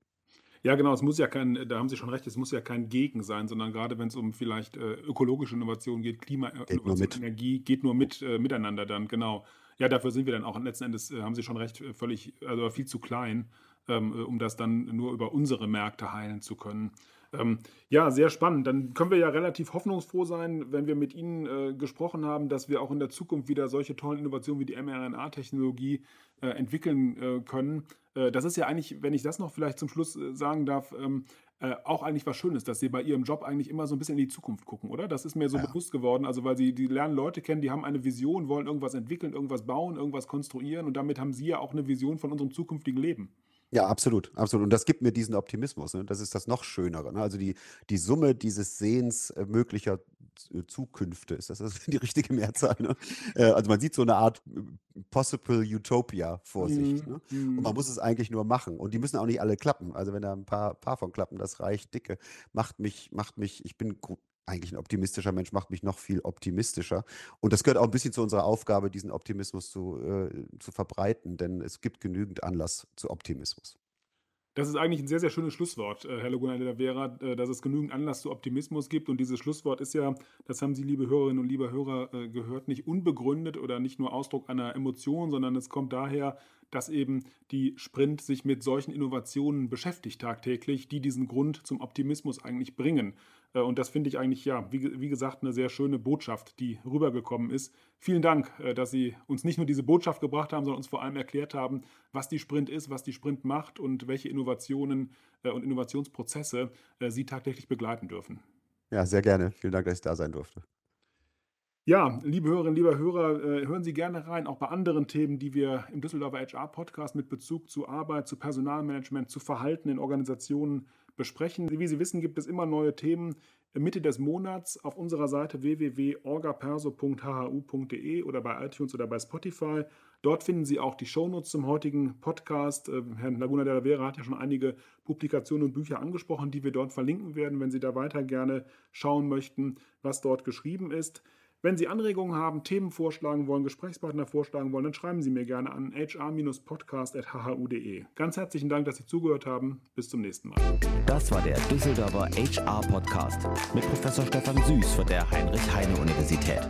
Ja, genau, es muss ja kein, da haben Sie schon recht, es muss ja kein Gegen sein, sondern gerade wenn es um vielleicht äh, ökologische Innovation geht, Klimainnovation, Energie, geht nur mit äh, miteinander dann, genau. Ja, dafür sind wir dann auch letzten Endes, äh, haben Sie schon recht, äh, völlig, also viel zu klein, ähm, äh, um das dann nur über unsere Märkte heilen zu können. Ähm, ja, sehr spannend. Dann können wir ja relativ hoffnungsfroh sein, wenn wir mit Ihnen äh, gesprochen haben, dass wir auch in der Zukunft wieder solche tollen Innovationen wie die mRNA-Technologie äh, entwickeln äh, können. Äh, das ist ja eigentlich, wenn ich das noch vielleicht zum Schluss äh, sagen darf, ähm, äh, auch eigentlich was Schönes, dass Sie bei Ihrem Job eigentlich immer so ein bisschen in die Zukunft gucken, oder? Das ist mir so ja. bewusst geworden. Also, weil Sie die lernen Leute kennen, die haben eine Vision, wollen irgendwas entwickeln, irgendwas bauen, irgendwas konstruieren und damit haben Sie ja auch eine Vision von unserem zukünftigen Leben. Ja, absolut, absolut. Und das gibt mir diesen Optimismus. Ne? Das ist das noch Schönere. Ne? Also die, die Summe dieses Sehens äh, möglicher äh, Zukünfte, ist das, das die richtige Mehrzahl? Ne? Äh, also man sieht so eine Art Possible Utopia vor sich. Mhm. Ne? Und man mhm. muss es eigentlich nur machen. Und die müssen auch nicht alle klappen. Also wenn da ein paar, paar von klappen, das reicht dicke. Macht mich, macht mich, ich bin eigentlich ein optimistischer Mensch macht mich noch viel optimistischer. Und das gehört auch ein bisschen zu unserer Aufgabe, diesen Optimismus zu, äh, zu verbreiten, denn es gibt genügend Anlass zu Optimismus. Das ist eigentlich ein sehr, sehr schönes Schlusswort, äh, Herr Laguna de la Vera, äh, dass es genügend Anlass zu Optimismus gibt. Und dieses Schlusswort ist ja, das haben Sie, liebe Hörerinnen und liebe Hörer, äh, gehört, nicht unbegründet oder nicht nur Ausdruck einer Emotion, sondern es kommt daher, dass eben die Sprint sich mit solchen Innovationen beschäftigt tagtäglich, die diesen Grund zum Optimismus eigentlich bringen. Äh, und das finde ich eigentlich, ja, wie, wie, gesagt, eine sehr schöne Botschaft, die rübergekommen ist. Vielen Dank, äh, dass Sie uns nicht nur diese Botschaft gebracht haben, sondern uns vor allem erklärt haben, was die Sprint ist, was die Sprint macht und welche Innovationen äh, und Innovationsprozesse Sie tagtäglich begleiten dürfen. Ja, sehr gerne. Vielen Dank, dass ich da sein durfte. Ja, liebe Hörerinnen, lieber Hörer, hören Sie gerne rein, auch bei anderen Themen, die wir im Düsseldorfer HR-Podcast mit Bezug zu Arbeit, zu Personalmanagement, zu Verhalten in Organisationen besprechen. Wie Sie wissen, gibt es immer neue Themen Mitte des Monats auf unserer Seite www.orgaperso.hhu.de oder bei iTunes oder bei Spotify. Dort finden Sie auch die Shownotes zum heutigen Podcast. Äh, Herr Laguna de la Vera hat ja schon einige Publikationen und Bücher angesprochen, die wir dort verlinken werden, wenn Sie da weiter gerne schauen möchten, was dort geschrieben ist. Wenn Sie Anregungen haben, Themen vorschlagen wollen, Gesprächspartner vorschlagen wollen, dann schreiben Sie mir gerne an hr-podcast.hhu.de. Ganz herzlichen Dank, dass Sie zugehört haben. Bis zum nächsten Mal. Das war der Düsseldorfer HR Podcast mit Professor Stefan Süß von der Heinrich-Heine-Universität.